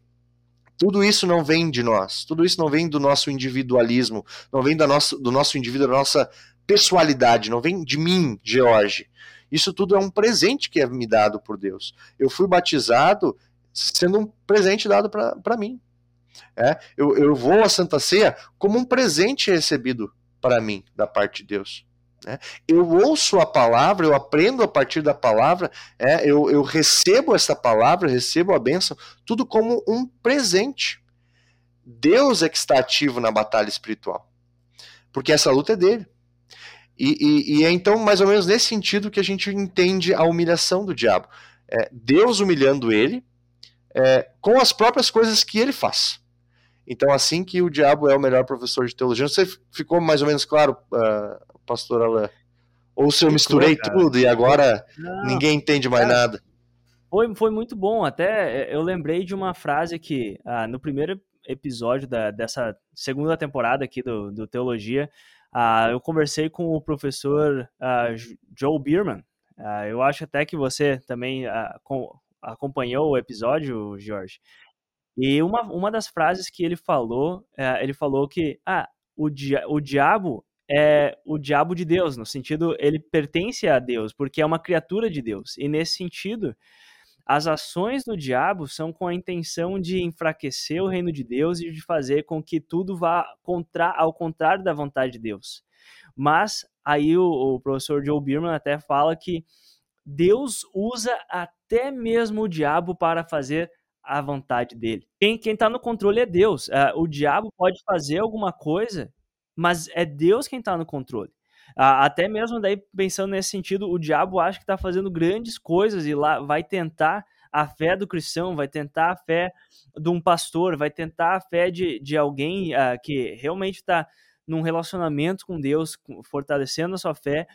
Tudo isso não vem de nós, tudo isso não vem do nosso individualismo, não vem da nossa, do nosso indivíduo, da nossa pessoalidade, não vem de mim, George. Isso tudo é um presente que é me dado por Deus. Eu fui batizado sendo um presente dado para mim. É, eu, eu vou à Santa Ceia como um presente recebido para mim da parte de Deus. Né? Eu ouço a palavra, eu aprendo a partir da palavra, é, eu, eu recebo essa palavra, recebo a bênção, tudo como um presente. Deus é que está ativo na batalha espiritual, porque essa luta é dele. E, e, e é então mais ou menos nesse sentido que a gente entende a humilhação do diabo. É Deus humilhando ele é, com as próprias coisas que ele faz. Então, assim que o diabo é o melhor professor de teologia, sei ficou mais ou menos claro, uh, pastor Alain? Ou se eu misturei cara. tudo e agora não, ninguém entende mais cara, nada? Foi, foi muito bom. Até eu lembrei de uma frase que ah, no primeiro episódio da, dessa segunda temporada aqui do, do Teologia, ah, eu conversei com o professor ah, Joe Bierman. Ah, eu acho até que você também ah, com, acompanhou o episódio, Jorge. E uma, uma das frases que ele falou, é, ele falou que ah, o, dia, o diabo é o diabo de Deus, no sentido, ele pertence a Deus, porque é uma criatura de Deus. E nesse sentido, as ações do diabo são com a intenção de enfraquecer o reino de Deus e de fazer com que tudo vá contra, ao contrário da vontade de Deus. Mas aí o, o professor Joe Bierman até fala que Deus usa até mesmo o diabo para fazer a vontade dele. Quem está no controle é Deus. Uh, o diabo pode fazer alguma coisa, mas é Deus quem está no controle. Até mesmo daí, pensando nesse sentido, o diabo acha que está fazendo grandes coisas e lá vai tentar a fé do cristão, vai tentar a fé de um pastor, vai tentar a fé de, de alguém uh, que realmente está num relacionamento com Deus, fortalecendo a sua fé.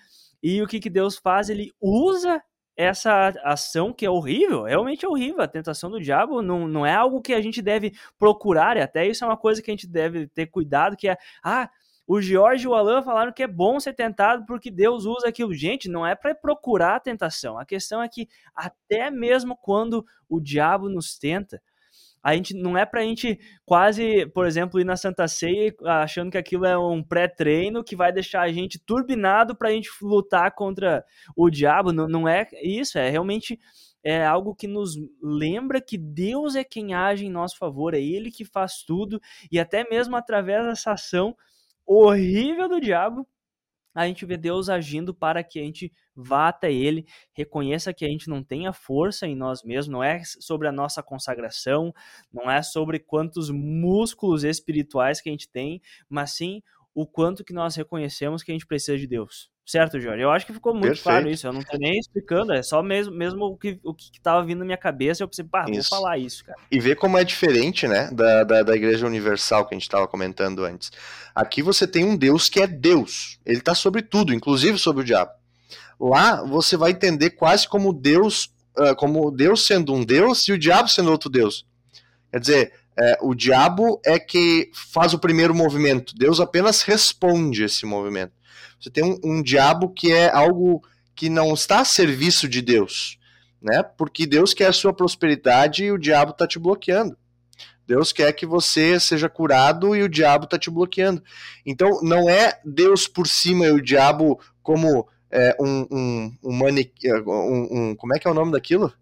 E o que, que Deus faz? Ele usa essa ação que é horrível, realmente é horrível. A tentação do diabo não, não é algo que a gente deve procurar, e até isso é uma coisa que a gente deve ter cuidado, que é, ah, o George e o Alan falaram que é bom ser tentado porque Deus usa aquilo. Gente, não é para procurar a tentação. A questão é que até mesmo quando o diabo nos tenta, a gente não é pra gente quase, por exemplo, ir na Santa Ceia achando que aquilo é um pré-treino que vai deixar a gente turbinado pra gente lutar contra o diabo. Não, não é isso, é realmente é algo que nos lembra que Deus é quem age em nosso favor, é Ele que faz tudo, e até mesmo através dessa ação horrível do diabo, a gente vê Deus agindo para que a gente vá até Ele, reconheça que a gente não tem a força em nós mesmos, não é sobre a nossa consagração, não é sobre quantos músculos espirituais que a gente tem, mas sim o quanto que nós reconhecemos que a gente precisa de Deus. Certo, Jorge? Eu acho que ficou muito Perfeito. claro isso. Eu não tô nem explicando, é só mesmo, mesmo o que o que tava vindo na minha cabeça. Eu pensei, pá, vou falar isso, cara. E ver como é diferente, né, da, da, da Igreja Universal que a gente estava comentando antes. Aqui você tem um Deus que é Deus. Ele está sobre tudo, inclusive sobre o diabo. Lá você vai entender quase como Deus, ah, como Deus sendo um Deus e o diabo sendo outro Deus. Quer dizer, é, o diabo é que faz o primeiro movimento, Deus apenas responde esse movimento. Você tem um, um diabo que é algo que não está a serviço de Deus, né? Porque Deus quer a sua prosperidade e o diabo está te bloqueando. Deus quer que você seja curado e o diabo está te bloqueando. Então, não é Deus por cima e o diabo como é, um, um, um, um, um, Como é que é o nome daquilo?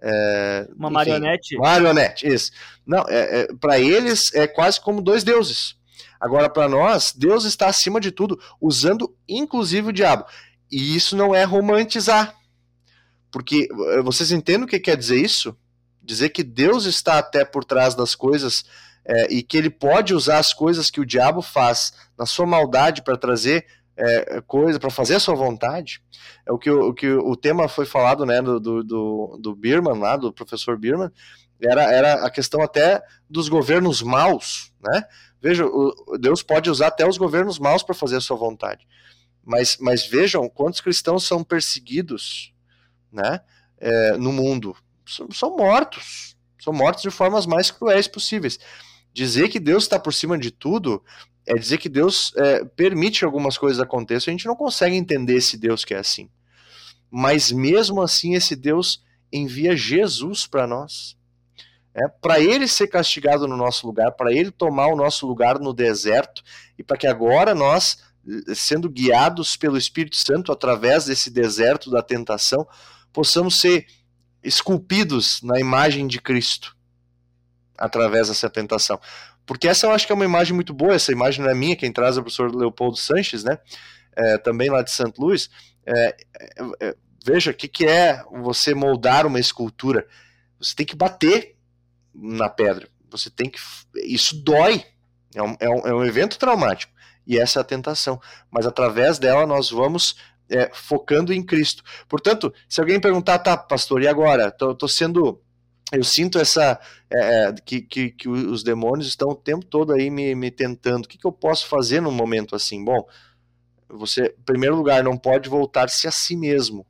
É, Uma enfim, marionete? Marionete, isso. Não, é, é para eles é quase como dois deuses. Agora, para nós, Deus está acima de tudo, usando inclusive o diabo. E isso não é romantizar. Porque eh, vocês entendem o que quer dizer isso? Dizer que Deus está até por trás das coisas é, e que ele pode usar as coisas que o diabo faz na sua maldade para trazer é, coisa, para fazer a sua vontade. É o que o, o, que o tema foi falado né, do, do, do, Birman, lá, do professor Birman, era, era a questão até dos governos maus, né? Veja, Deus pode usar até os governos maus para fazer a sua vontade. Mas, mas vejam quantos cristãos são perseguidos né, é, no mundo. São, são mortos. São mortos de formas mais cruéis possíveis. Dizer que Deus está por cima de tudo é dizer que Deus é, permite que algumas coisas aconteçam. A gente não consegue entender esse Deus que é assim. Mas mesmo assim, esse Deus envia Jesus para nós é, para ele ser castigado no nosso lugar, para ele tomar o nosso lugar no deserto, e para que agora nós, sendo guiados pelo Espírito Santo através desse deserto da tentação, possamos ser esculpidos na imagem de Cristo através dessa tentação. Porque essa eu acho que é uma imagem muito boa, essa imagem não é minha, quem traz é o professor Leopoldo Sanches, né? É, também lá de Santo Luís. É, é, é veja o que, que é você moldar uma escultura. Você tem que bater na pedra. Você tem que. Isso dói. É um, é um, é um evento traumático. E essa é a tentação. Mas através dela nós vamos é, focando em Cristo. Portanto, se alguém perguntar, tá, pastor, e agora? Tô, tô sendo eu sinto essa é, é, que, que, que, os demônios estão o tempo todo aí me, me tentando. O que, que eu posso fazer num momento assim? Bom, você, em primeiro lugar, não pode voltar-se a si mesmo.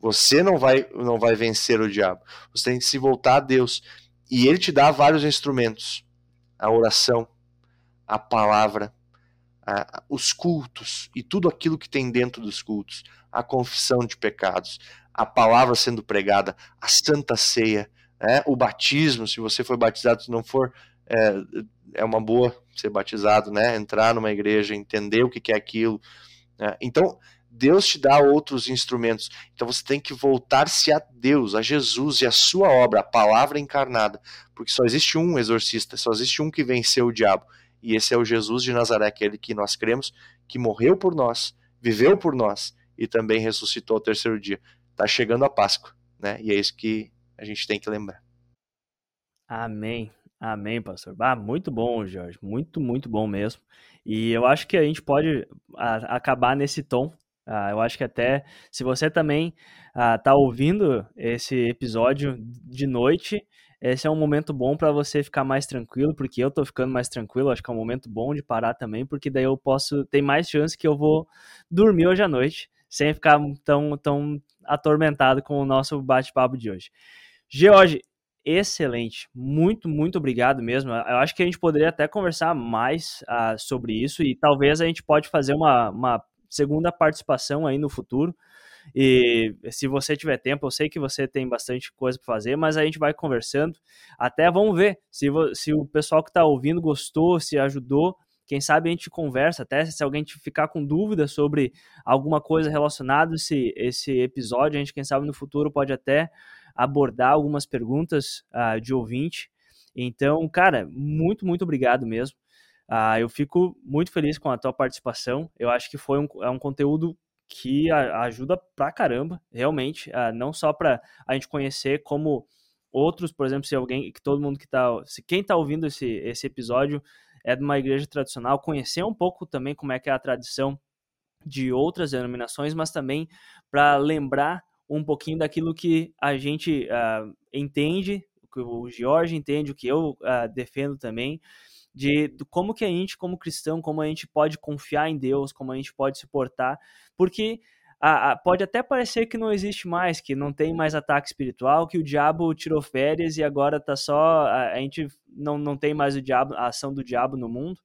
Você não vai, não vai vencer o diabo. Você tem que se voltar a Deus. E ele te dá vários instrumentos: a oração, a palavra, a, os cultos e tudo aquilo que tem dentro dos cultos, a confissão de pecados, a palavra sendo pregada, a santa ceia né? o batismo, se você foi batizado, se não for, é, é uma boa ser batizado, né? entrar numa igreja, entender o que é aquilo. Né? Então, Deus te dá outros instrumentos. Então você tem que voltar-se a Deus, a Jesus e a sua obra, a palavra encarnada. Porque só existe um exorcista, só existe um que venceu o diabo. E esse é o Jesus de Nazaré, aquele que nós cremos, que morreu por nós, viveu por nós e também ressuscitou ao terceiro dia. Está chegando a Páscoa, né? E é isso que a gente tem que lembrar. Amém. Amém, pastor. Ah, muito bom, Jorge. Muito, muito bom mesmo. E eu acho que a gente pode a, acabar nesse tom. Ah, eu acho que até se você também está ah, ouvindo esse episódio de noite, esse é um momento bom para você ficar mais tranquilo, porque eu estou ficando mais tranquilo. Acho que é um momento bom de parar também, porque daí eu posso ter mais chance que eu vou dormir hoje à noite, sem ficar tão, tão atormentado com o nosso bate-papo de hoje. George, excelente. Muito, muito obrigado mesmo. Eu acho que a gente poderia até conversar mais uh, sobre isso e talvez a gente pode fazer uma, uma segunda participação aí no futuro. E se você tiver tempo, eu sei que você tem bastante coisa para fazer, mas a gente vai conversando. Até vamos ver se, se o pessoal que está ouvindo gostou, se ajudou. Quem sabe a gente conversa, até se alguém ficar com dúvida sobre alguma coisa relacionada a esse, esse episódio, a gente, quem sabe no futuro, pode até abordar algumas perguntas uh, de ouvinte. Então, cara, muito, muito obrigado mesmo. Uh, eu fico muito feliz com a tua participação. Eu acho que foi um, é um conteúdo que a, ajuda pra caramba, realmente, uh, não só para a gente conhecer como outros, por exemplo, se alguém, que todo mundo que tá, se quem tá ouvindo esse, esse episódio é de uma igreja tradicional, conhecer um pouco também como é que é a tradição de outras denominações, mas também para lembrar um pouquinho daquilo que a gente uh, entende, o que o George entende, o que eu uh, defendo também, de, como que a gente, como cristão, como a gente pode confiar em Deus, como a gente pode se portar, porque pode até parecer que não existe mais, que não tem mais ataque espiritual, que o diabo tirou férias e agora tá só. A, gente não, não tem mais o diabo, a ação do diabo no mundo.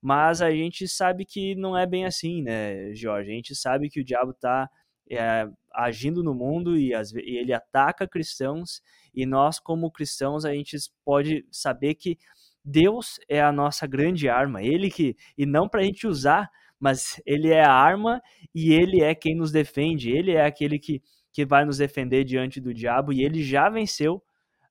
Mas a gente sabe que não é bem assim, né, Jorge? A gente sabe que o diabo tá é, agindo no mundo e, as, e, ele ataca cristãos e nós como cristãos a gente pode saber que Deus é a nossa grande arma, ele que e não para a gente usar, mas ele é a arma e ele é quem nos defende, ele é aquele que, que vai nos defender diante do diabo e ele já venceu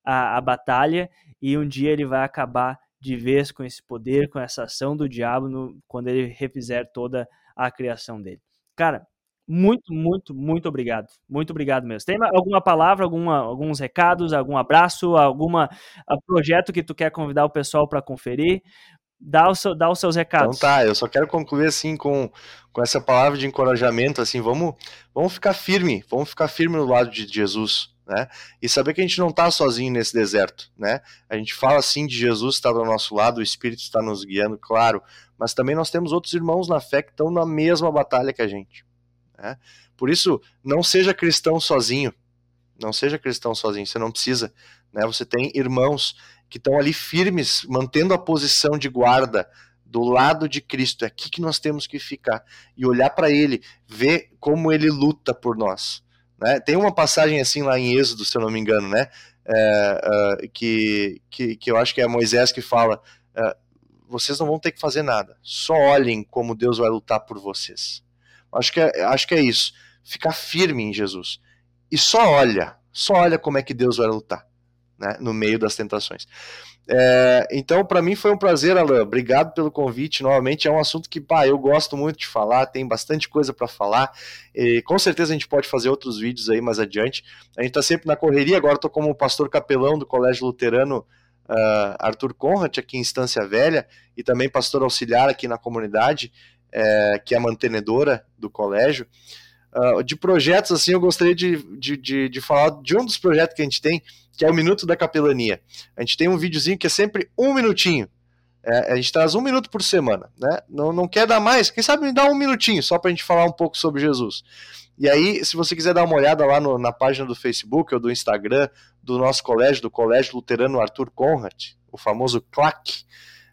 a, a batalha e um dia ele vai acabar de vez com esse poder, com essa ação do diabo no, quando ele refizer toda a criação dele. Cara, muito, muito, muito obrigado. Muito obrigado mesmo. Tem alguma palavra, alguma, alguns recados, algum abraço, alguma projeto que tu quer convidar o pessoal para conferir? Dá, o seu, dá os seus recados. Então tá, eu só quero concluir assim com, com essa palavra de encorajamento, assim, vamos, vamos ficar firme, vamos ficar firme no lado de Jesus, né? E saber que a gente não está sozinho nesse deserto, né? A gente fala assim de Jesus está do nosso lado, o Espírito está nos guiando, claro, mas também nós temos outros irmãos na fé que estão na mesma batalha que a gente. Né? Por isso, não seja cristão sozinho. Não seja cristão sozinho, você não precisa. Né? Você tem irmãos que estão ali firmes, mantendo a posição de guarda do lado de Cristo. É aqui que nós temos que ficar e olhar para Ele, ver como Ele luta por nós. Né? Tem uma passagem assim lá em Êxodo, se eu não me engano, né? É, uh, que, que, que eu acho que é Moisés que fala: uh, vocês não vão ter que fazer nada, só olhem como Deus vai lutar por vocês. Acho que é, acho que é isso. Ficar firme em Jesus. E só olha, só olha como é que Deus vai lutar né, no meio das tentações. É, então, para mim foi um prazer, Alain. Obrigado pelo convite. Novamente, é um assunto que pá, eu gosto muito de falar, tem bastante coisa para falar. E, com certeza a gente pode fazer outros vídeos aí mais adiante. A gente está sempre na correria. Agora estou como pastor capelão do Colégio Luterano uh, Arthur Conrad, aqui em Estância Velha, e também pastor auxiliar aqui na comunidade é, que é a mantenedora do colégio. uh, de projetos, assim, eu gostaria de, de, de, de, falar de um dos projetos que a gente tem, que é o Minuto da Capelania. A gente tem um videozinho que é sempre um minutinho. É, a gente traz um minuto por semana, né? Não, não quer dar mais, quem sabe me dá um minutinho só para a gente falar um pouco sobre Jesus. E aí, se você quiser dar uma olhada lá no, na página do Facebook ou do Instagram do nosso colégio, do Colégio Luterano Arthur Conrad, o famoso CLAC,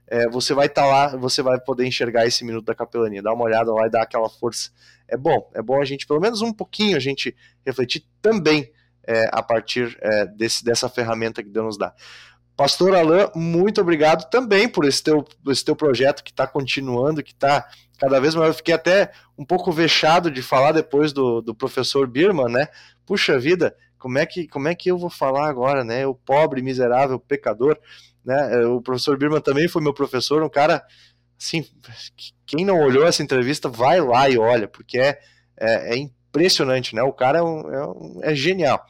é, você vai estar tá lá, você vai poder enxergar esse minuto da capelania. Dá uma olhada lá e dá aquela força. É bom, é bom a gente, pelo menos um pouquinho, a gente refletir também é, a partir é, desse, dessa ferramenta que Deus nos dá. Pastor Alain, muito obrigado também por esse teu, esse teu projeto que está continuando, que está cada vez maior. Eu fiquei até um pouco vexado de falar depois do, do professor Birman, né? Puxa vida, como é, que, como é que eu vou falar agora, né? O pobre, miserável, pecador, né? O professor Birman também foi meu professor, um cara, assim, quem não olhou essa entrevista, vai lá e olha, porque é, é, é impressionante, né? O cara é, um, é, um, é genial.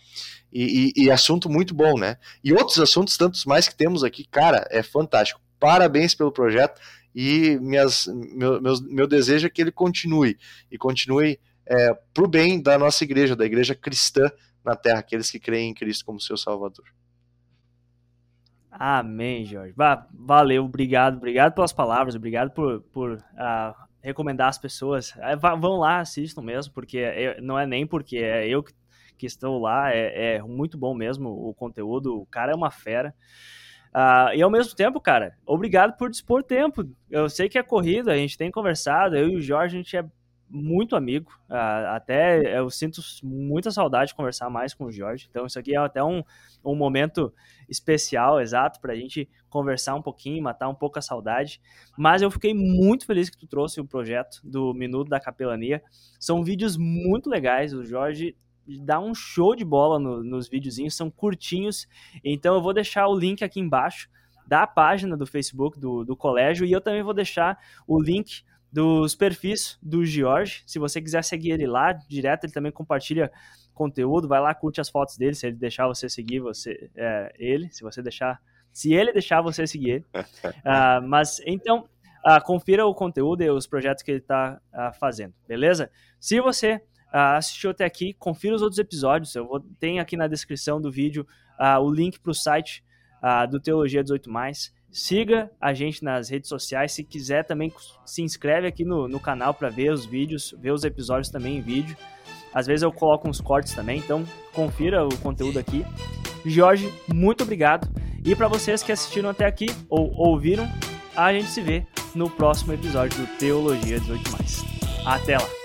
E, e, e, assunto muito bom, né? E outros assuntos, tantos mais que temos aqui, cara, é fantástico. Parabéns pelo projeto e minhas, meu, meu, meu desejo é que ele continue e continue é, para o bem da nossa igreja, da igreja cristã na terra, aqueles que creem em Cristo como seu Salvador. Amém, Jorge. Valeu, obrigado, obrigado pelas palavras, obrigado por, por uh, recomendar as pessoas. Uh, vão lá, assistam mesmo, porque é, não é nem porque é eu que que estão lá. É, é muito bom mesmo o conteúdo. O cara é uma fera. Uh, e ao mesmo tempo, cara, obrigado por dispor tempo. Eu sei que é corrida, a gente tem conversado, eu e o Jorge, a gente é muito amigo. Uh, até eu sinto muita saudade de conversar mais com o Jorge. Então, isso aqui é até um, um momento especial, exato, para a gente conversar um pouquinho, matar um pouco a saudade. Mas eu fiquei muito feliz que tu trouxe o projeto do Minuto da Capelania. São vídeos muito legais. O Jorge dá um show de bola no, nos videozinhos, são curtinhos. Então eu vou deixar o link aqui embaixo da página do Facebook do, do colégio e eu também vou deixar o link dos perfis do George. Se você quiser seguir ele lá direto, ele também compartilha conteúdo. Vai lá, curte as fotos dele, se ele deixar você seguir você é, ele, se você deixar, se ele deixar você seguir ele. uh, mas então uh, confira o conteúdo e os projetos que ele está uh, ah, fazendo, beleza? Se você assistiu até aqui, confira os outros episódios. Eu vou tem aqui na descrição do vídeo o link para o site do Teologia 18. Siga a gente nas redes sociais. Se quiser, também se inscreve aqui no, no canal para ver os vídeos, ver os episódios também em vídeo. Às vezes eu coloco uns cortes também, então confira o conteúdo aqui. Jorge, muito obrigado. E para vocês que assistiram até aqui ou ouviram, a gente se vê no próximo episódio do Teologia 18. Até lá!